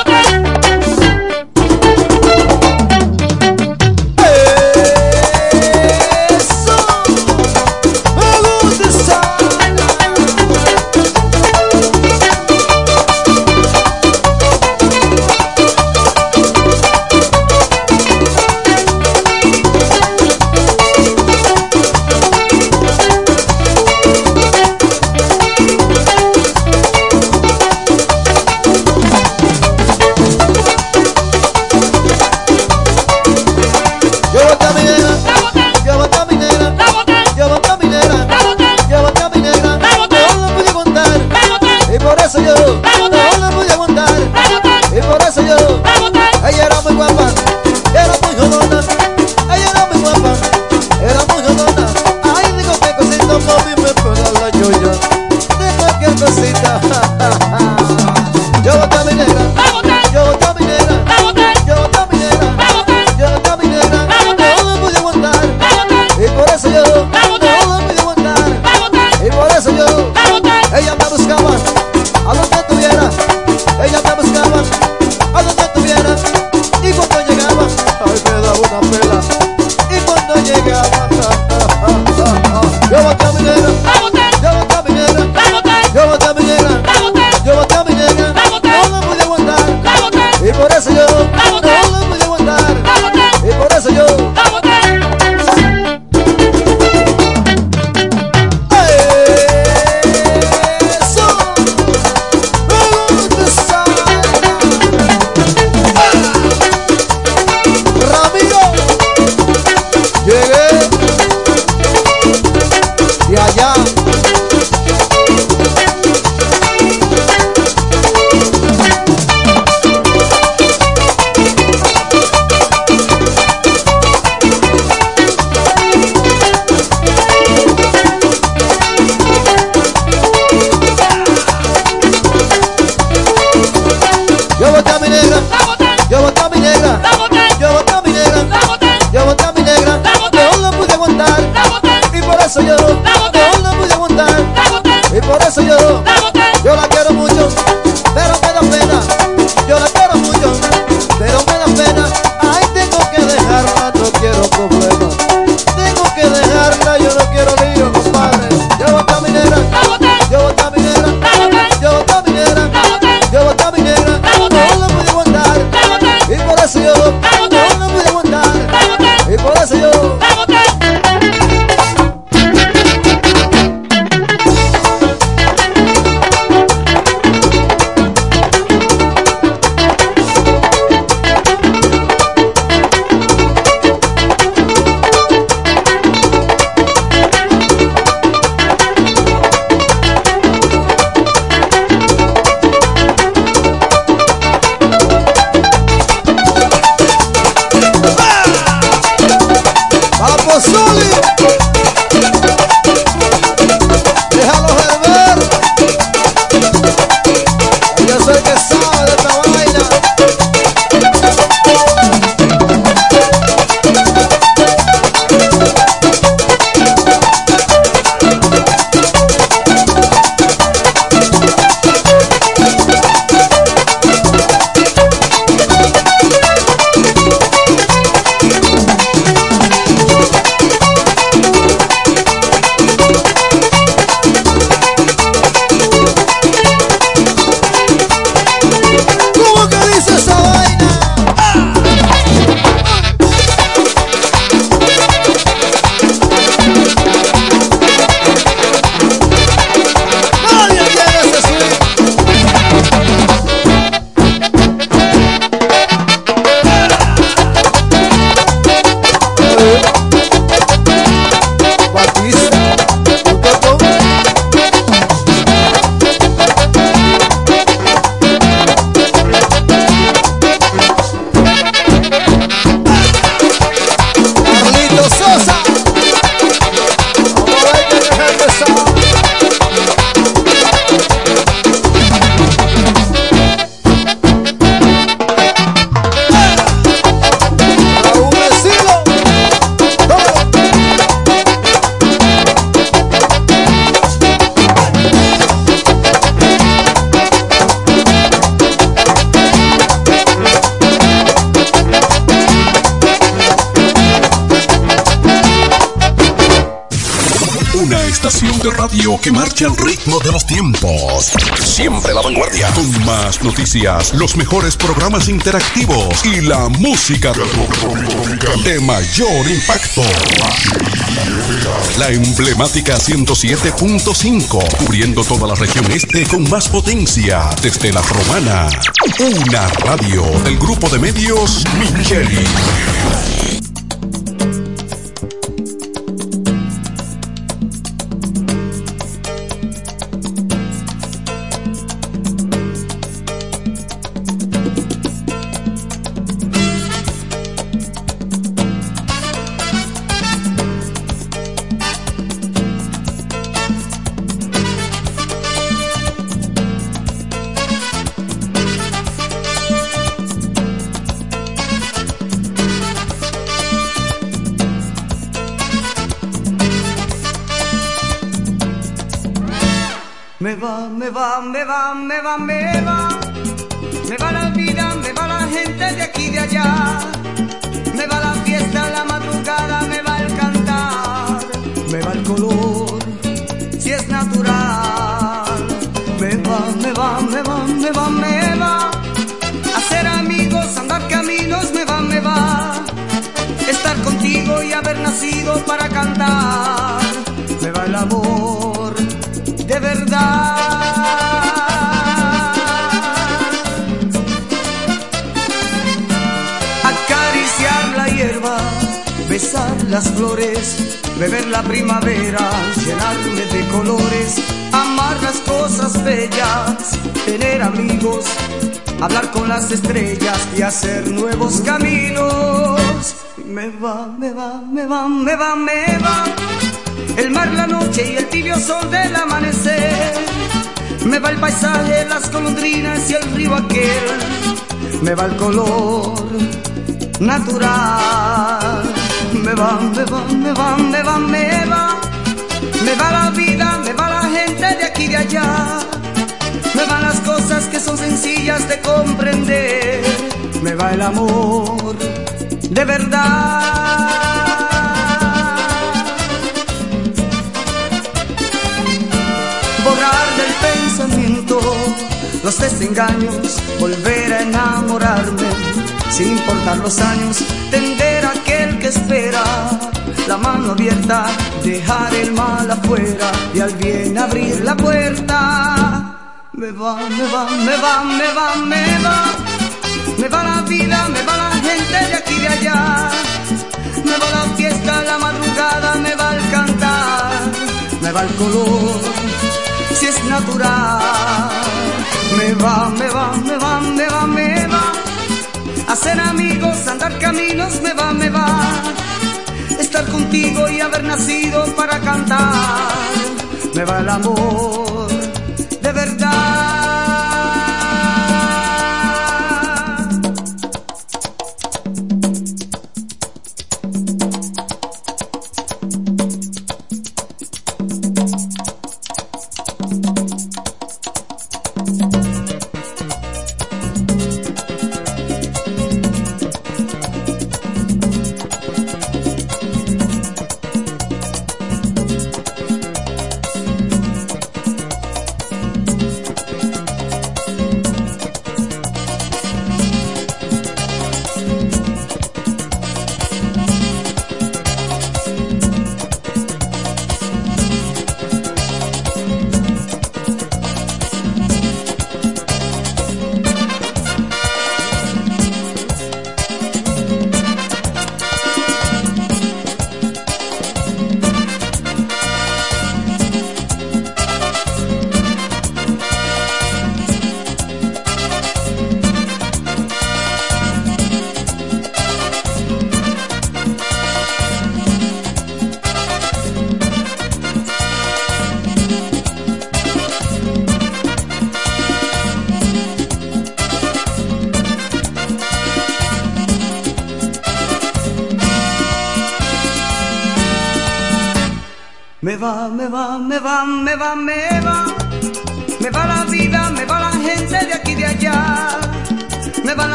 Noticias, los mejores programas interactivos y la música de mayor impacto. La emblemática 107.5, cubriendo toda la región este con más potencia desde la romana. Una radio del grupo de medios Micheli.
Me va el color natural. Me va, me va, me va, me va, me va. Me va la vida, me va la gente de aquí y de allá. Me van las cosas que son sencillas de comprender. Me va el amor de verdad. borrar del pensamiento los desengaños, volver a enamorarme, sin importar los años, tender a aquel que espera, la mano abierta, dejar el mal afuera y al bien abrir la puerta. Me va, me va, me va, me va, me va, me va la vida, me va la gente de aquí y de allá, me va la fiesta, la madrugada, me va el cantar, me va el color si es natural. Me va, me va, me va, me va, me va. Hacer amigos, andar caminos, me va, me va. Estar contigo y haber nacido para cantar. Me va el amor de verdad.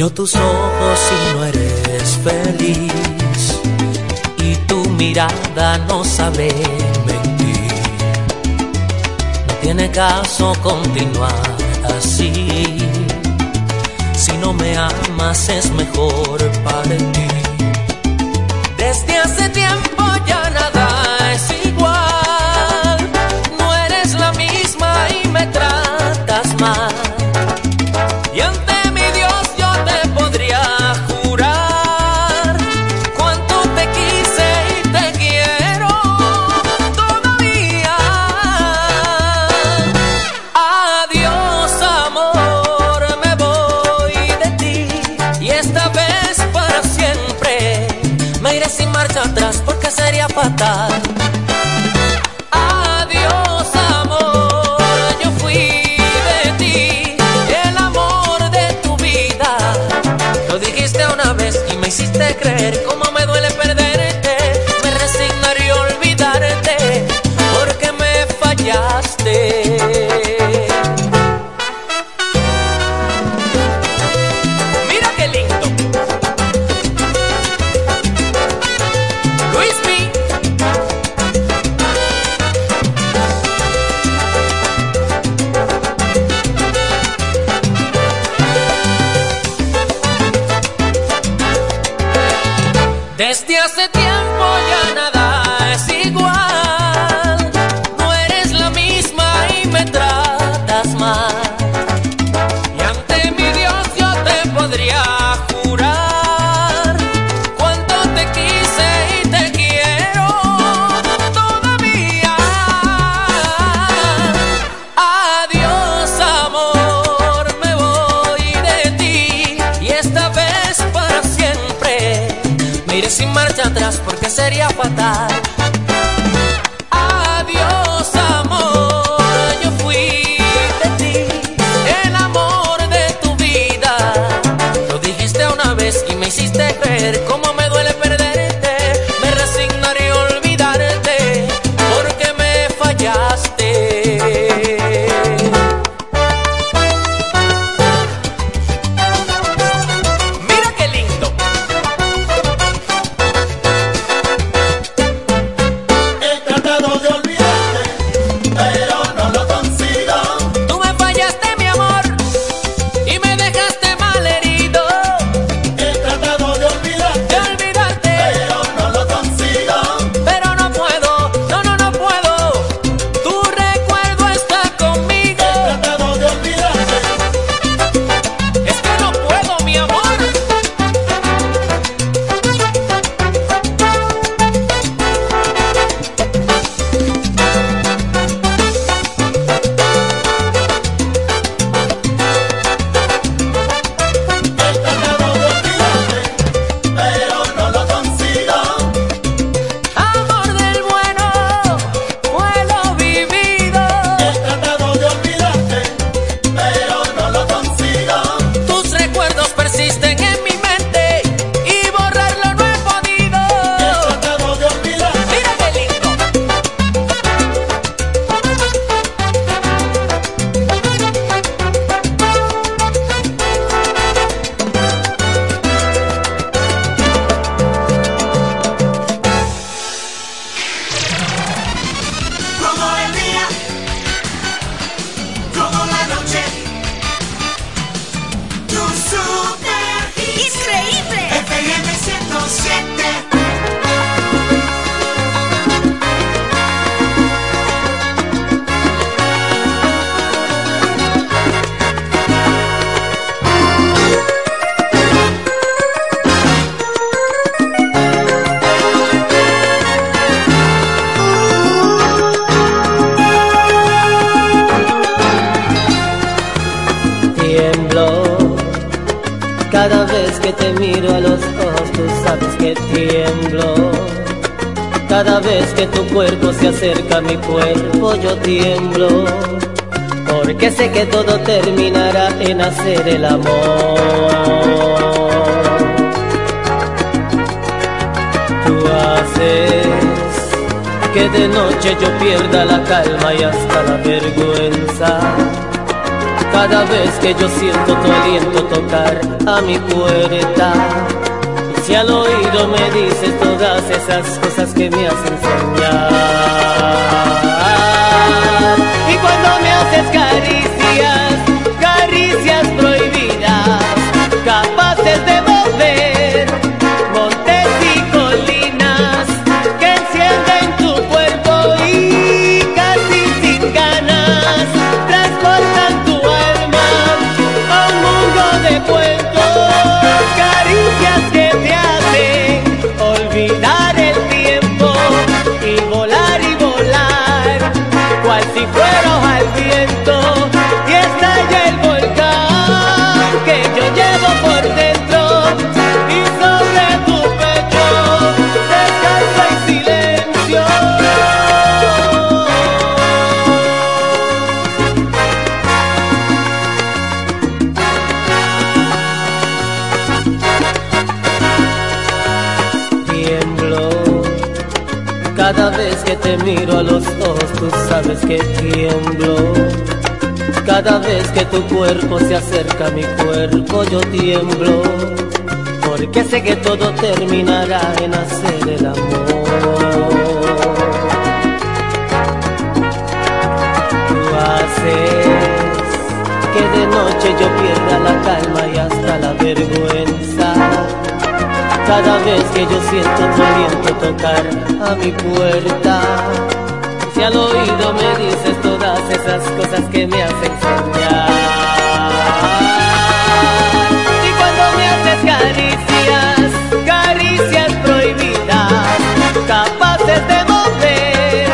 Miro tus ojos y no eres feliz. Y tu mirada no sabe mentir. No tiene caso continuar así. Si no me amas es mejor para ti. Cada vez que yo siento tu aliento tocar a mi puerta. Y si al oído me dices todas esas cosas que me hacen soñar. Y cuando me haces caricias
te miro a los ojos, tú sabes que tiemblo. Cada vez que tu cuerpo se acerca a mi cuerpo, yo tiemblo. Porque sé que todo terminará en hacer el amor. Tú haces que de noche yo pierda la calma y hasta la vergüenza. Cada vez que yo siento tu aliento tocar a mi puerta, si al oído me dices todas esas cosas que me hacen soñar. Y cuando me haces caricias, caricias prohibidas, capaces de mover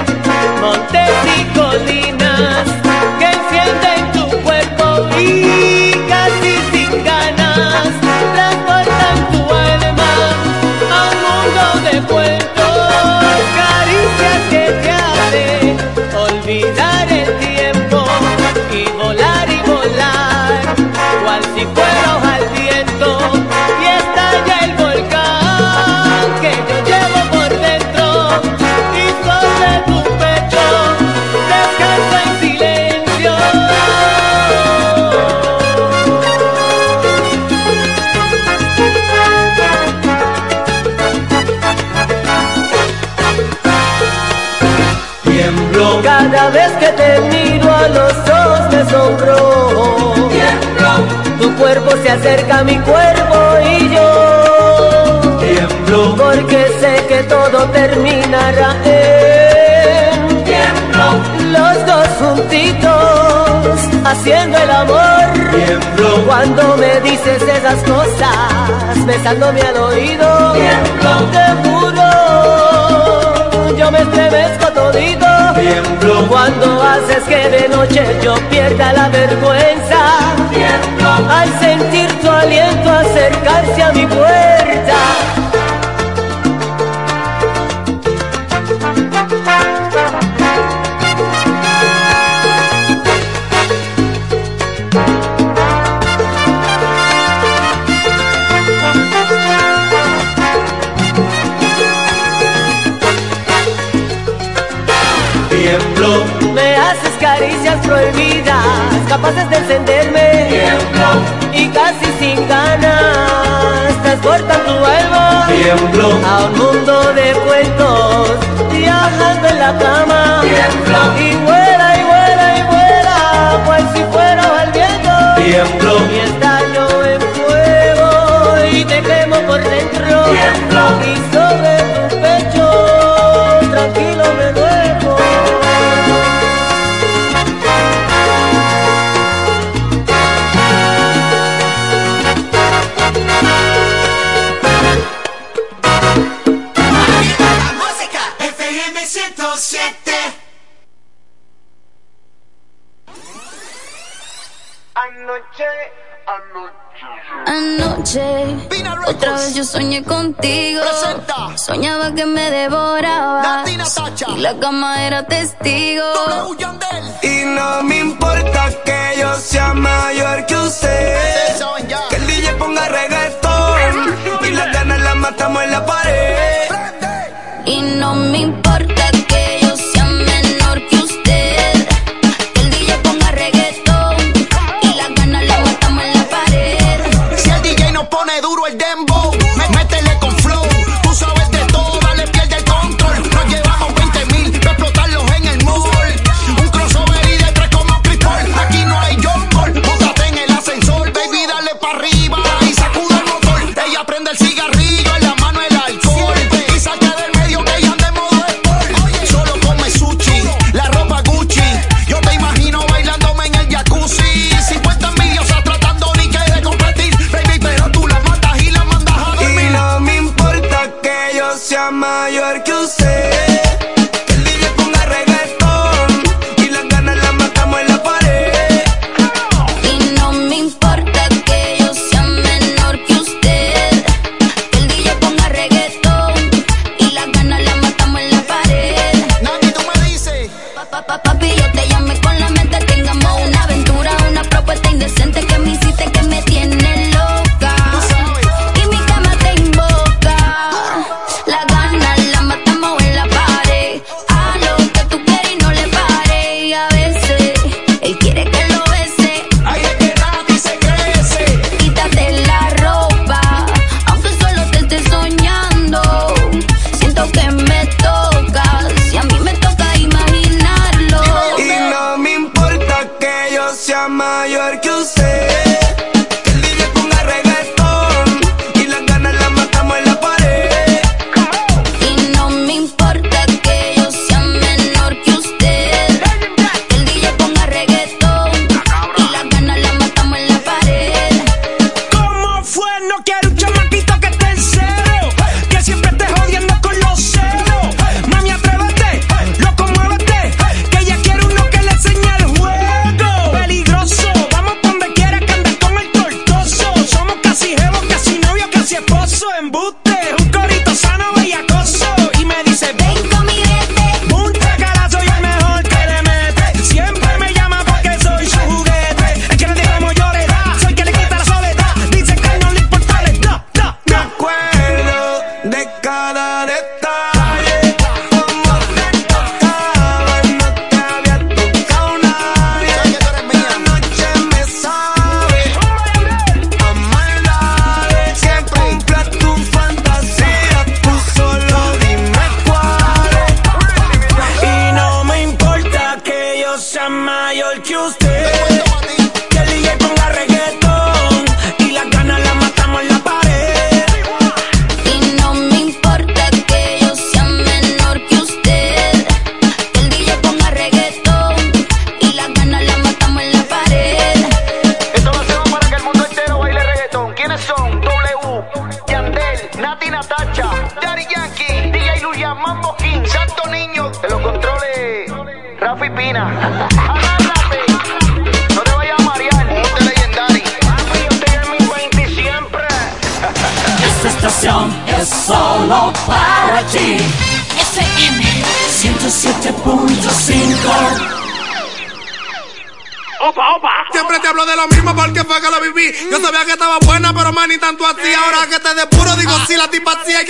montes y colinas cuerpo se acerca a mi cuerpo y yo tiemblo. Porque sé que todo terminará en tiemblo. Los dos juntitos haciendo el amor. Tiemblo. Cuando me dices esas cosas besándome al oído tiemblo. te juro yo me estremezco todito Tiemblo cuando haces que de noche yo pierda la vergüenza. Tiemblo. Al sentir tu aliento acercarse a mi puerta caricias prohibidas Capaces de encenderme. Tiemblo. Y casi sin ganas Transportan tu alma Tiemblo. A un mundo de cuentos Viajando en la cama Tiemblo. Y vuela y vuela y vuela Cual si fuera al viento. Tiemblo. Y estallo en fuego Y te quemo por dentro. Y sobre
soñé contigo. Soñaba que me devorabas. Y la cama era testigo.
Y no me importa que yo sea mayor que usted. Que el DJ ponga reggaetón. Y las ganas las matamos en la pared.
Y no me importa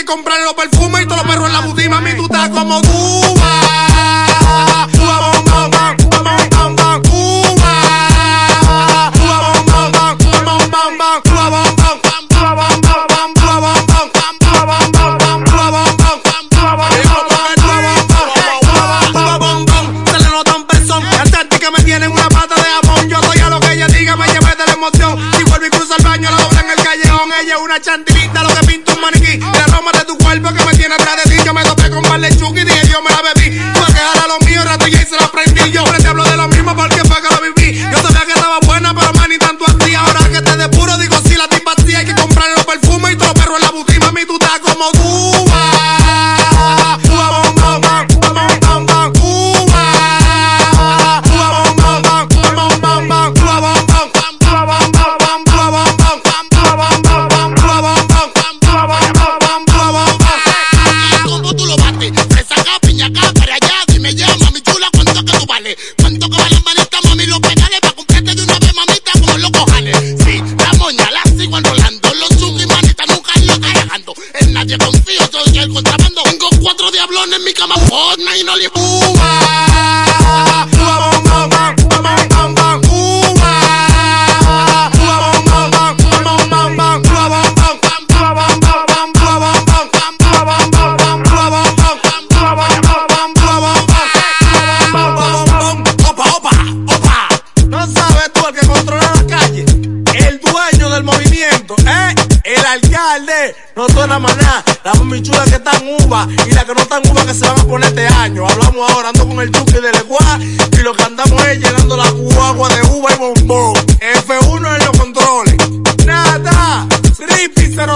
compraron los
perfumes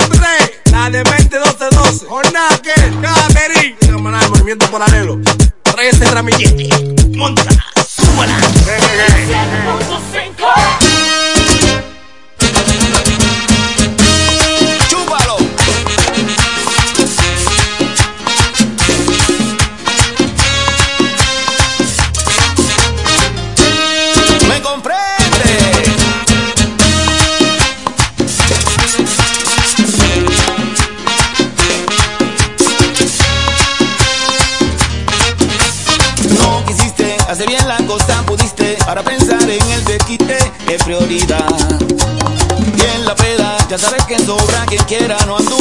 3, la de 2012-12, Jornaque, Caterín, el movimiento paralelo, 13 ramillete, monta, súbala.
que sobra, quien quiera, no ando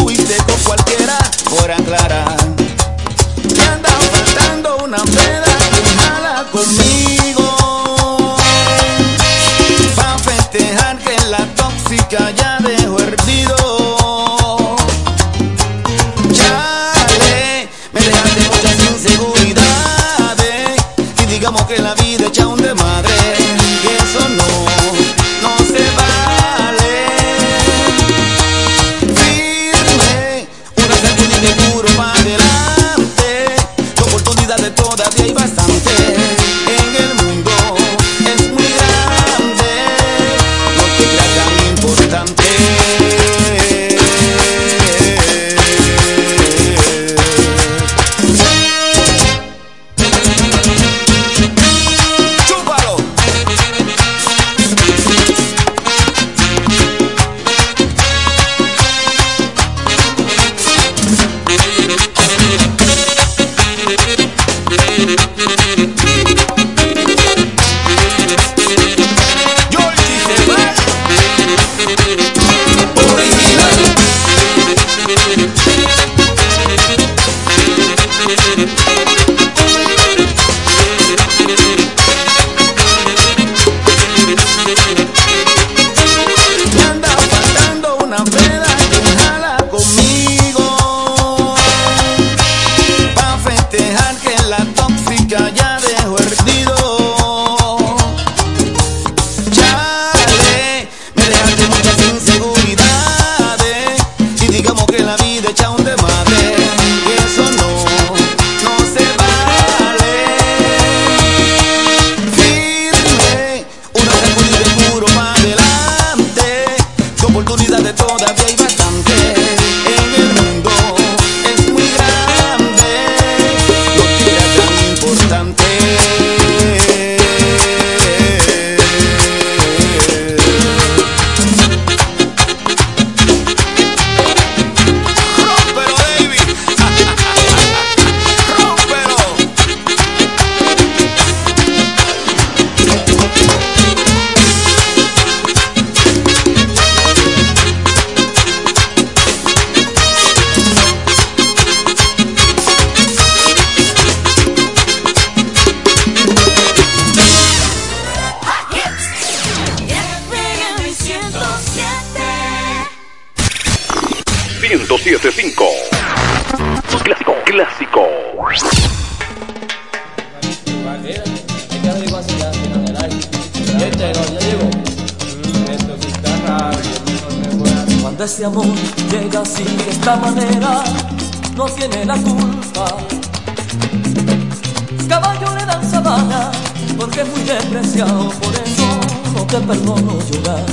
te
perdono llorar.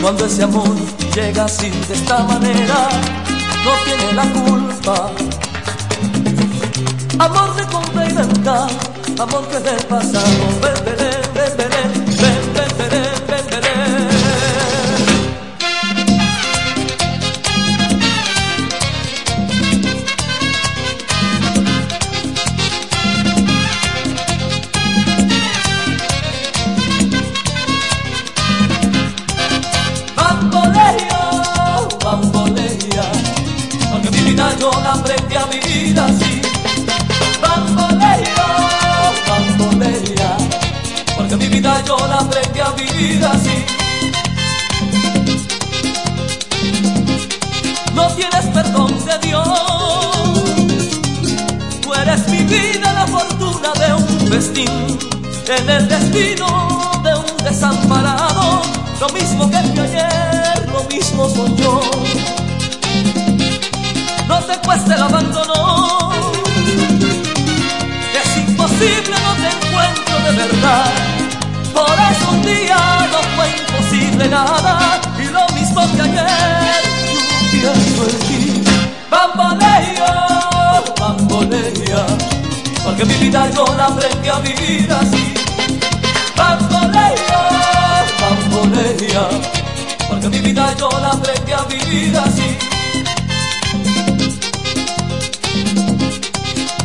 Cuando ese amor llega así de esta manera, no tiene la culpa. Amor de venta, amor que del pasado, ven, ven, festín, en el destino de un desamparado, lo mismo que fui ayer, lo mismo soy yo. No te cueste el abandono, es imposible, no te encuentro de verdad. Por eso un día no fue imposible nada, y lo mismo que ayer, yo pienso en ti. Bamboleo, bambolea, porque mi vida yo la aprendí a vivir así. Bamboleo, bambolea, porque mi vida yo la aprendí a vivir así.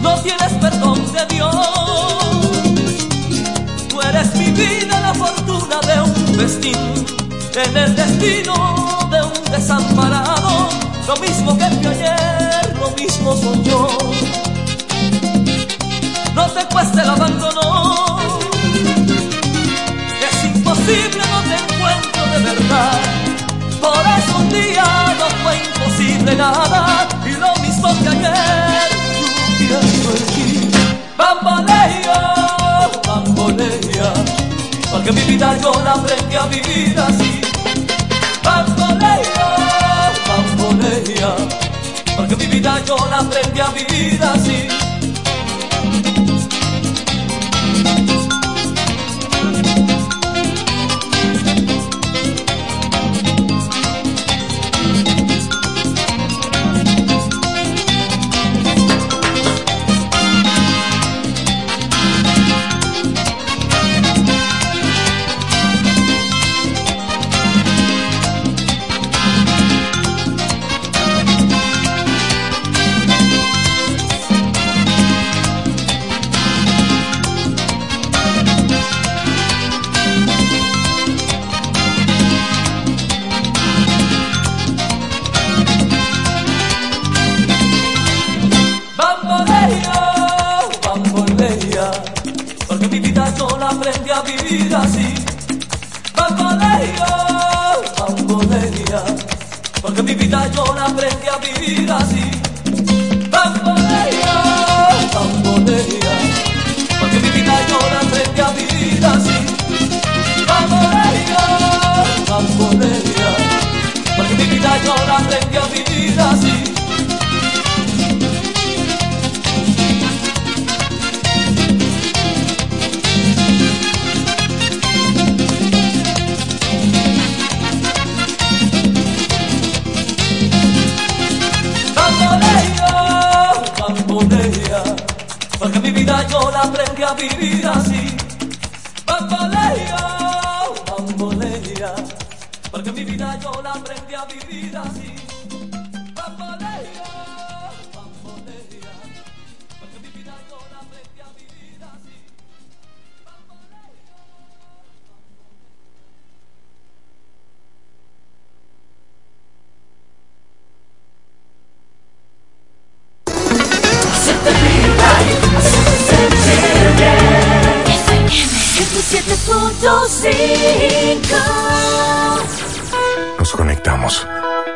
No tienes perdón de Dios, tú eres mi vida, la fortuna de un festín, en el destino de un desamparado, lo mismo que fui ayer, lo mismo soy yo. No te cueste el abandono, es imposible, no te encuentro de verdad. Por eso un día no fue imposible nada, y lo mismo que ayer, yo pienso en ti. Bamboleo, bambolea, porque mi vida yo la aprendí a vivir así. Bamboleo, bambolea, porque mi vida yo la aprendí a vivir así. Yo la aprendí a vivir así.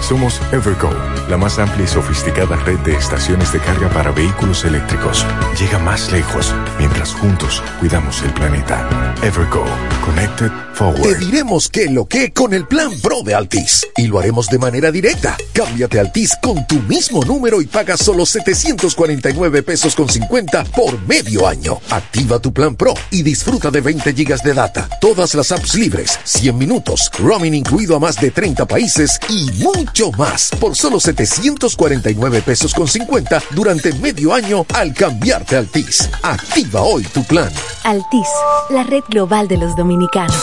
Somos Evergo, la más amplia y sofisticada red de estaciones de carga para vehículos eléctricos. Llega más lejos mientras juntos cuidamos el planeta. Evergo, Connected
Te
Forward.
diremos qué lo que con el plan Pro de Altis y lo haremos de manera directa. Cámbiate Altis con tu mismo número y paga solo 749 pesos con 50 por medio año. Activa tu plan Pro y disfruta de 20 gigas de data, todas las apps libres, 100 minutos, roaming incluido a más de 30 países y mucho más por solo 749 pesos con 50 durante medio año al cambiarte a Altis. Activa hoy tu plan.
Altis, la red global de los dominicanos.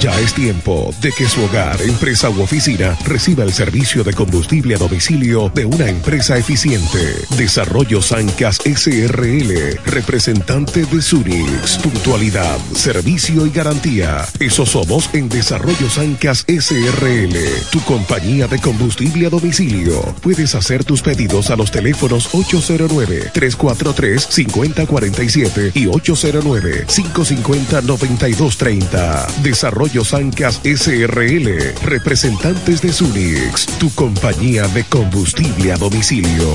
Ya es tiempo de que su hogar, empresa u oficina reciba el servicio de combustible a domicilio de una empresa eficiente. Desarrollo Sancas SRL, representante de Sunix. Puntualidad, servicio y garantía. Eso somos en Desarrollo Sancas SRL, tu compañía de combustible a domicilio. Puedes hacer tus pedidos a los teléfonos 809-343-5047 y 809-550-9230. Desarrollo Sancas SRL, representantes de Sunix, tu compañía de combustible a domicilio.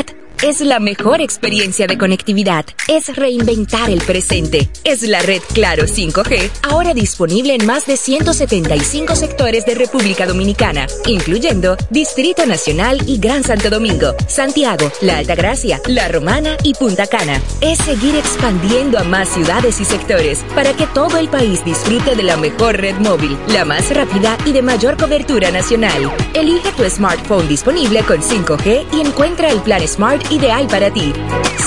ultravelocidad? Es la mejor experiencia de conectividad. Es reinventar el presente. Es la red Claro 5G, ahora disponible en más de 175 sectores de República Dominicana, incluyendo Distrito Nacional y Gran Santo Domingo, Santiago, La Altagracia, La Romana y Punta Cana. Es seguir expandiendo a más ciudades y sectores para que todo el país disfrute de la mejor red móvil, la más rápida y de mayor cobertura nacional. Elige tu smartphone disponible con 5G y encuentra el plan Smart ideal para ti.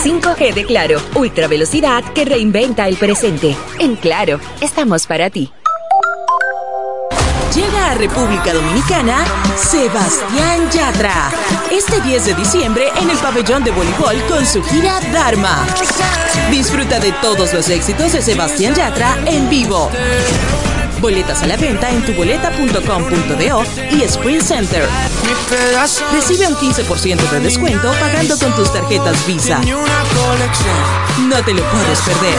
5G de Claro, ultra velocidad que reinventa el presente. En Claro, estamos para ti.
Llega a República Dominicana Sebastián Yatra. Este 10 de diciembre en el pabellón de voleibol con su gira Dharma. Disfruta de todos los éxitos de Sebastián Yatra en vivo. Boletas a la venta en tuboleta.com.do y Sprint Center. Recibe un 15% de descuento pagando con tus tarjetas Visa. No te lo puedes perder.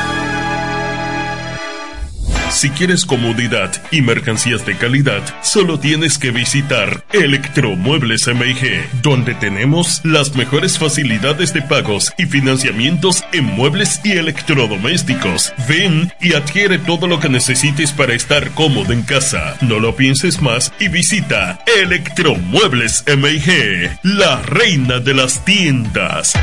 Si quieres comodidad y mercancías de calidad, solo tienes que visitar Electromuebles MIG, donde tenemos las mejores facilidades de pagos y financiamientos en muebles y electrodomésticos. Ven y adquiere todo lo que necesites para estar cómodo en casa. No lo pienses más y visita Electromuebles MIG, la reina de las tiendas.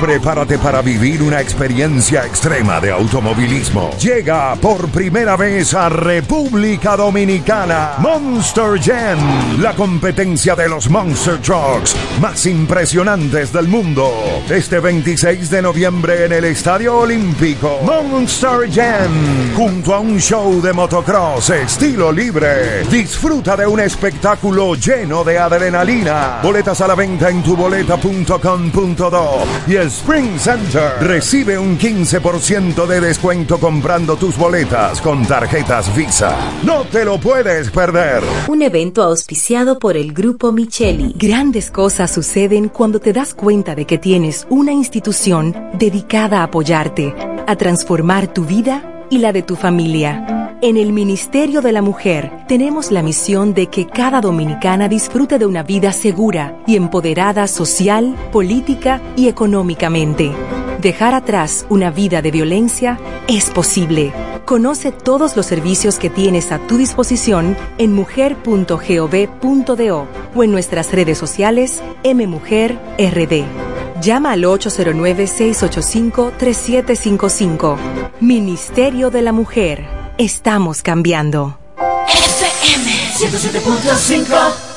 Prepárate para vivir una experiencia extrema de automovilismo. Llega por primera vez a República Dominicana Monster Jam, la competencia de los Monster Trucks más impresionantes del mundo. Este 26 de noviembre en el Estadio Olímpico, Monster Jam, junto a un show de motocross estilo libre. Disfruta de un espectáculo lleno de adrenalina. Boletas a la venta en tuboleta.com.do y el Spring Center. Recibe un 15% de descuento comprando tus boletas con tarjetas Visa. No te lo puedes perder.
Un evento auspiciado por el Grupo Micheli.
Grandes cosas suceden cuando te das cuenta de que tienes una institución dedicada a apoyarte, a transformar tu vida y la de tu familia. En el Ministerio de la Mujer tenemos la misión de que cada dominicana disfrute de una vida segura y empoderada social, política y económicamente. Dejar atrás una vida de violencia es posible. Conoce todos los servicios que tienes a tu disposición en mujer.gov.do o en nuestras redes sociales MMujerRD. Llama al 809-685-3755. Ministerio de la Mujer. Estamos cambiando.
FM 107.5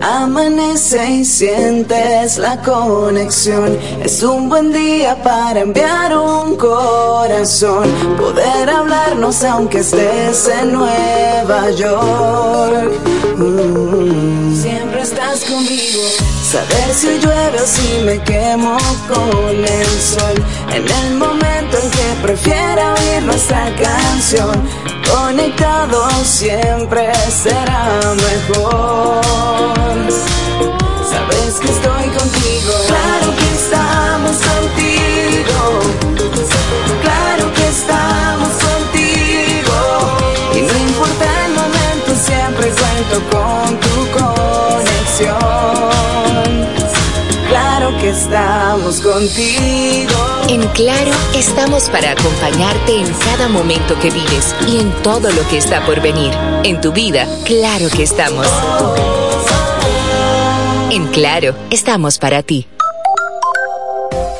Amanece y sientes la conexión. Es un buen día para enviar un corazón. Poder hablarnos aunque estés en Nueva York. Mm. Siempre estás conmigo. Saber si llueve o si me quemo con el sol. En el momento en que prefiera oír nuestra canción. Conectado siempre será mejor.
En Claro, estamos para acompañarte en cada momento que vives y en todo lo que está por venir. En tu vida, claro que estamos. En Claro, estamos para ti.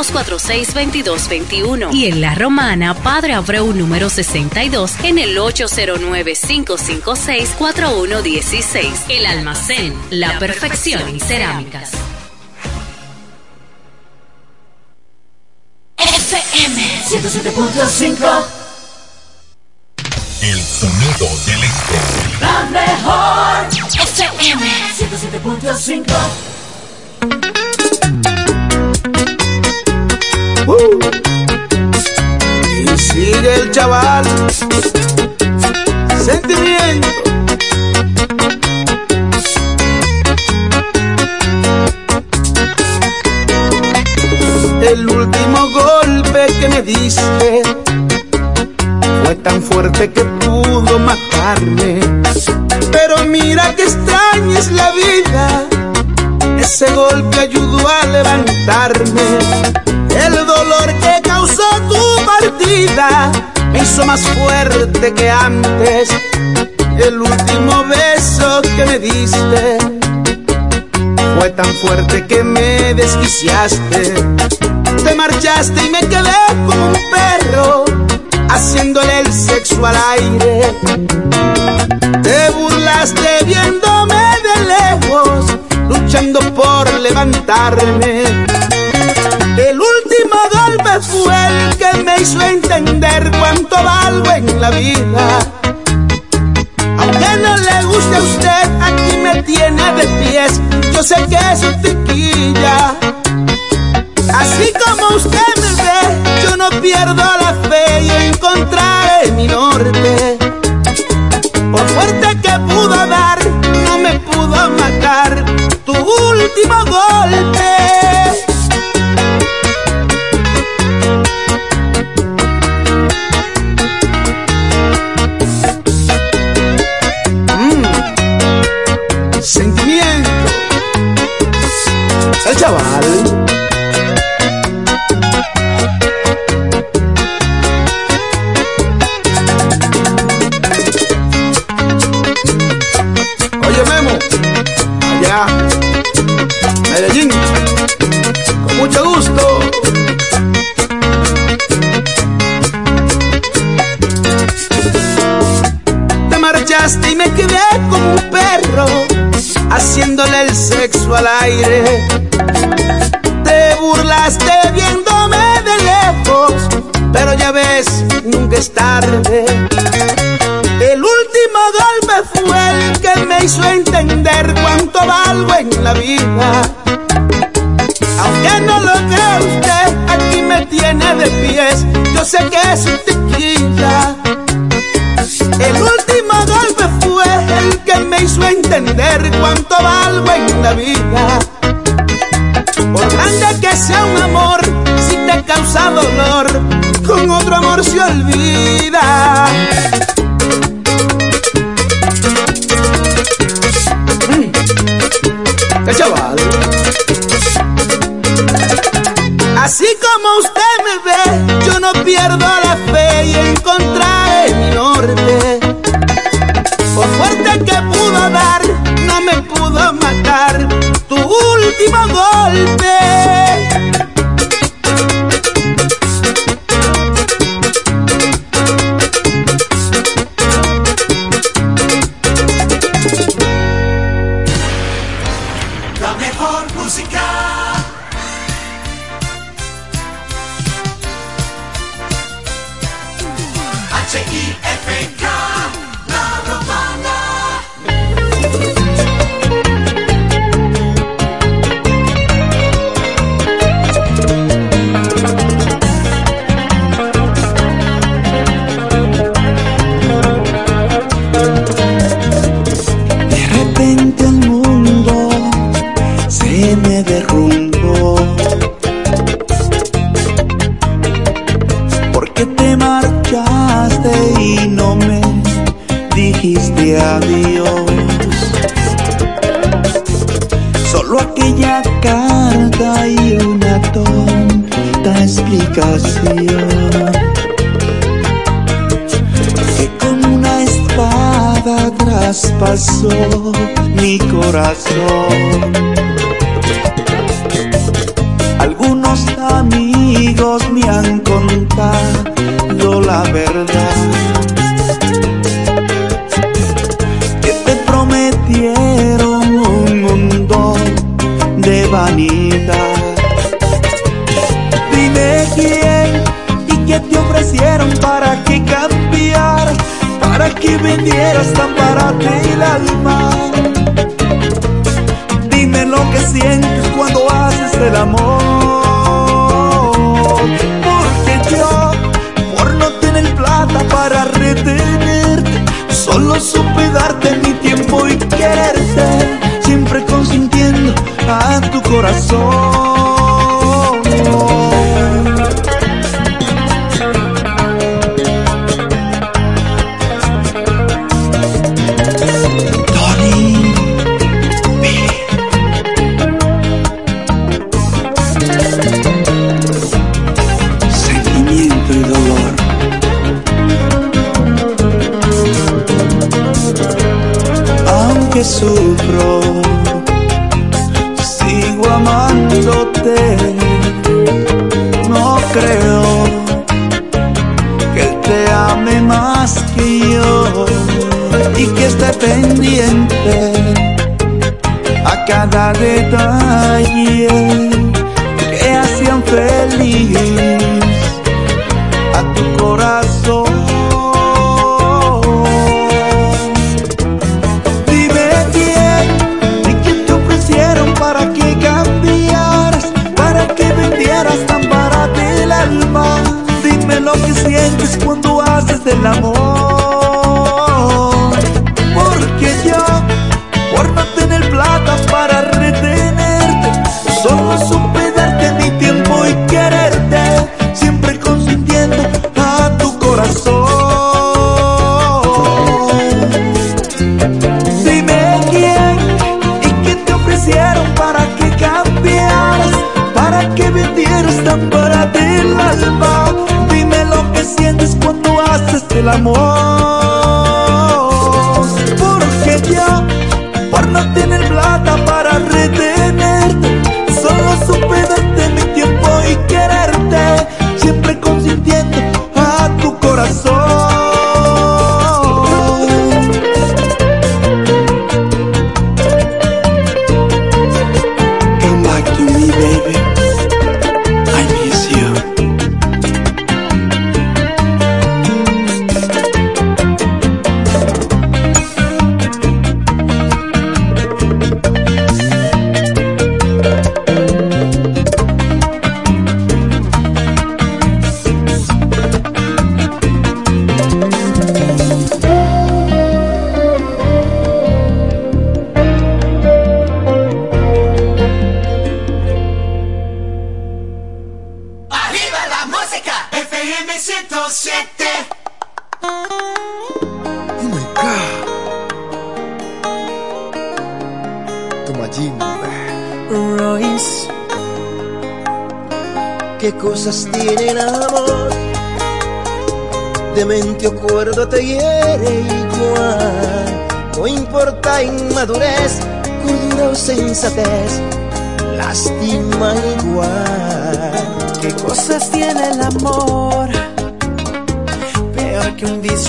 809-246-2221. Y en La Romana, Padre Abreu, número 62, en el 809-556-4116. El almacén, la perfección en cerámicas.
FM 107.5
El sonido del este.
La mejor FM 107.5
Y sigue el chaval. Sentimiento. El último golpe que me diste fue tan fuerte que pudo matarme. Pero mira que extraña es la vida. Ese golpe ayudó a levantarme. El dolor que causó tu partida me hizo más fuerte que antes. El último beso que me diste fue tan fuerte que me desquiciaste. Te marchaste y me quedé como un perro haciéndole el sexo al aire. Te burlaste viéndome de lejos, luchando por levantarme. El último golpe fue el que me hizo entender cuánto valgo en la vida. Aunque no le guste a usted, aquí me tiene de pies. Yo sé que es tiquilla. Así como usted me ve, yo no pierdo la fe y encontraré mi norte. Tu último golpe. Mm. Sentimiento. El chaval. Te burlaste viéndome de lejos, pero ya ves, nunca es tarde. El último golpe fue el que me hizo entender cuánto valgo en la vida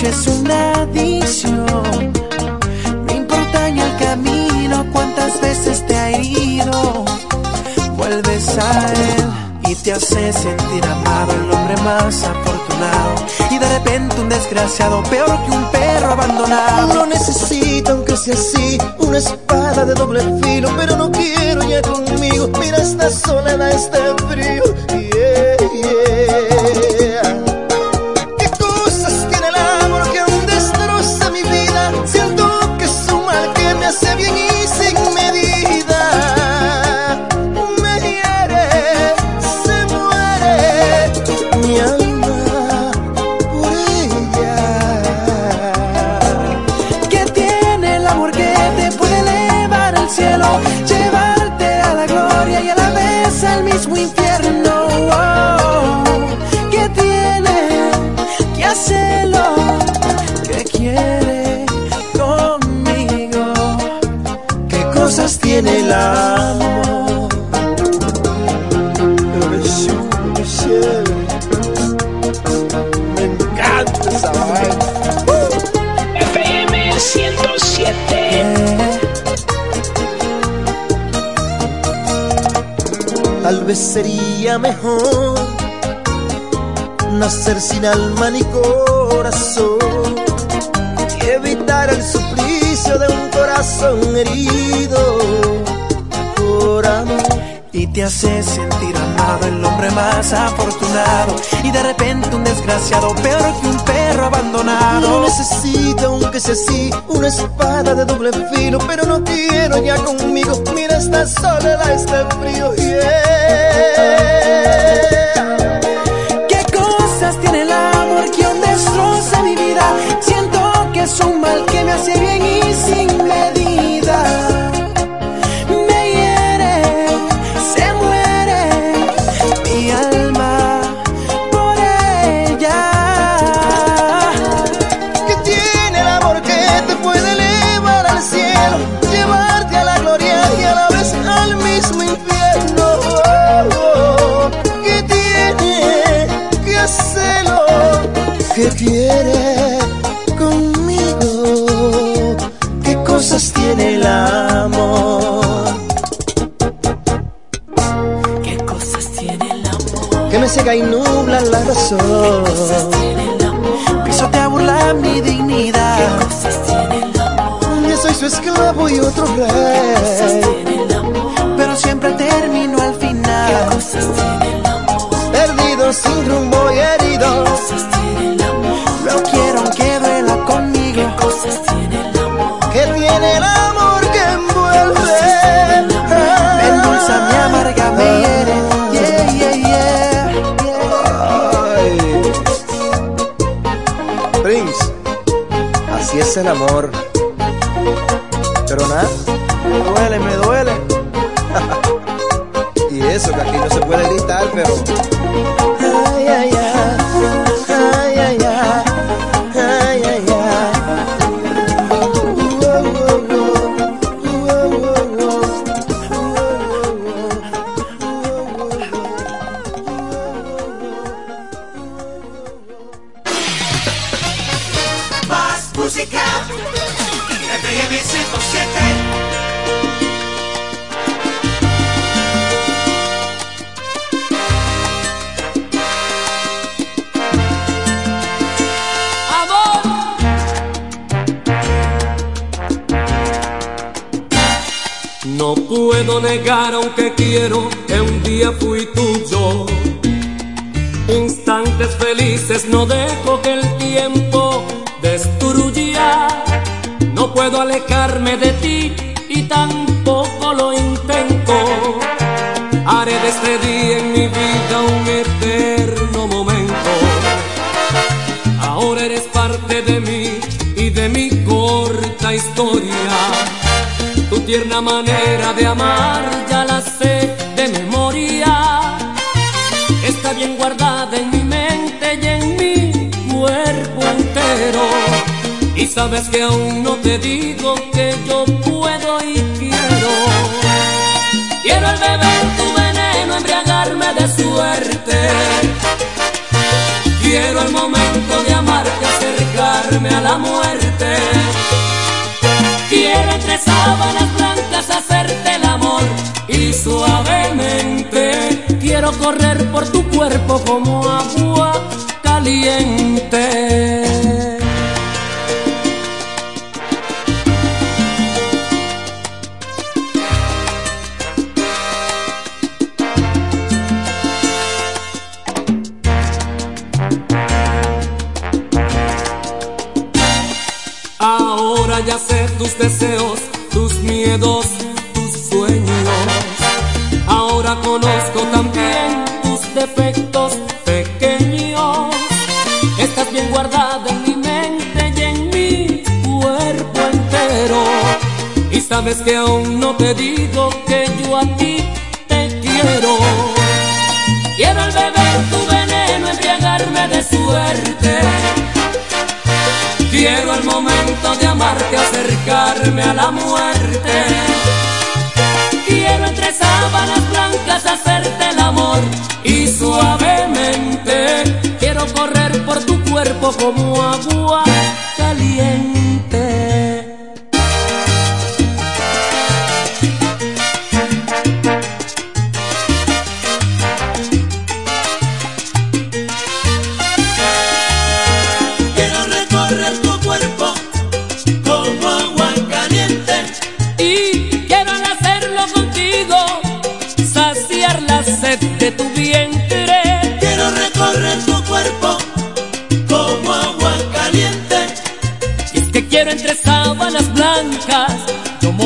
Vicio es una adicción. No importa en el camino cuántas veces te ha herido. Vuelves a él y te hace sentir amado, el hombre más afortunado. Y de repente un desgraciado, peor que un perro abandonado.
No necesito, aunque sea así, una espada de doble filo, pero no quiero ya conmigo. Mira esta soledad, este frío. Sería mejor nacer sin alma ni corazón y evitar el suplicio de un corazón herido por amor.
Y te hace sentir amado, el hombre más afortunado. Y de repente un desgraciado, peor que un perro abandonado.
No necesito, aunque sea así, una espada de doble filo, pero no quiero ya conmigo. Mira esta soledad, este frío. Yeah.
¿Qué cosas tiene el amor que aún destroza mi vida? Siento que es un mal que me hace bien y sin medida.
Ciega y nubla la razón.
Pisotea burla mi dignidad.
Yo soy su esclavo y otro rey.
Pero siempre termino al final.
Perdido, sin rumbo es el amor. Pero nada,
quiero que un día fui tuyo. Instantes felices, no dejo que el tiempo destruya. No puedo alejarme de ti y tampoco lo intento. Haré de este día en mi vida un eterno momento.
Ahora eres parte de mí y de mi corta historia. Tu tierna manera de amar Sabes que aún no te digo que yo puedo y quiero. Quiero el beber tu veneno, embriagarme de suerte. Quiero el momento de amarte, acercarme a la muerte. Quiero entre sábanas blancas hacerte el amor y suavemente. Quiero correr por tu cuerpo como agua caliente. digo que yo a ti te quiero. Quiero al beber tu veneno, embriagarme de suerte. Quiero al momento de amarte, acercarme a la muerte. Quiero entre sábanas blancas hacerte el amor y suavemente. Quiero correr por tu cuerpo como agua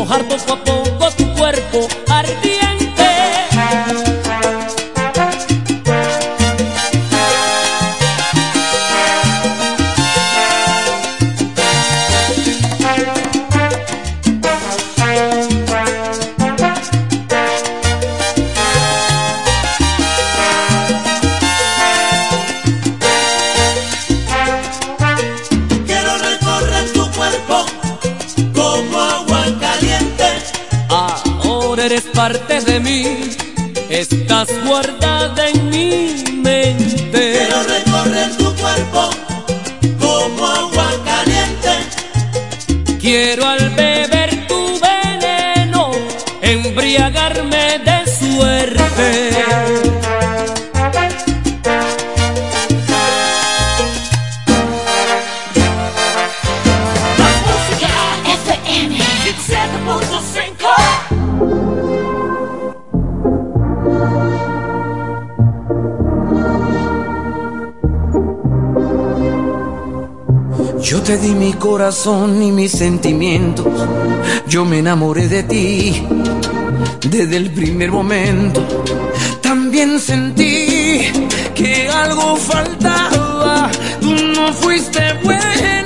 hartos guapos corazón y mis sentimientos. Yo me enamoré de ti desde el primer momento. También sentí que algo faltaba. Tú no fuiste
bueno.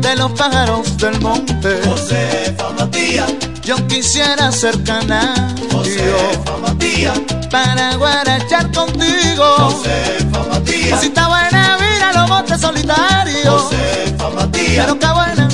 De los pájaros del monte.
Josefa Matías,
yo quisiera ser canario.
Josefa Matías,
para guarachar contigo.
Josefa Matías,
si está buena, mira los montes solitarios.
Josefa Matías,
pero qué buena,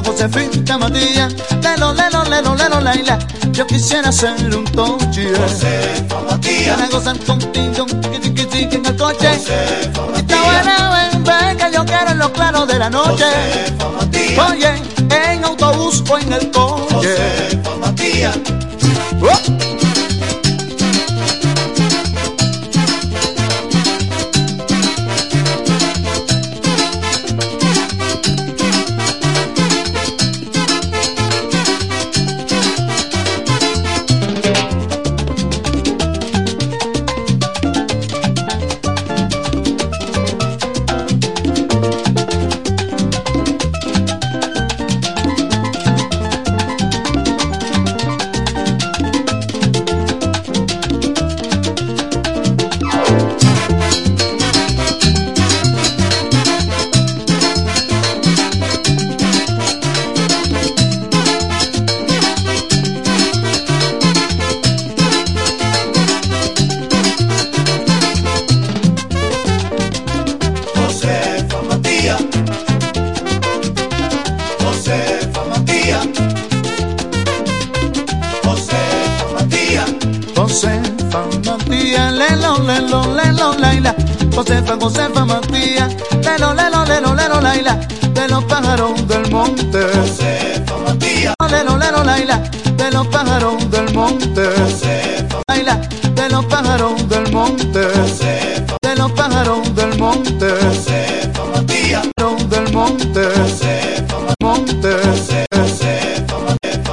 Josefa, Josefita Matías, lelo, lelo, lelo, lelo, laila. Yo quisiera ser un toche.
Josefa Matías.
Para gozar contigo, que que en el coche.
Josefa Matías.
Está buena, ven, ven, que yo quiero en lo claro de la noche.
Josefa Matías.
Oye, en autobús o en el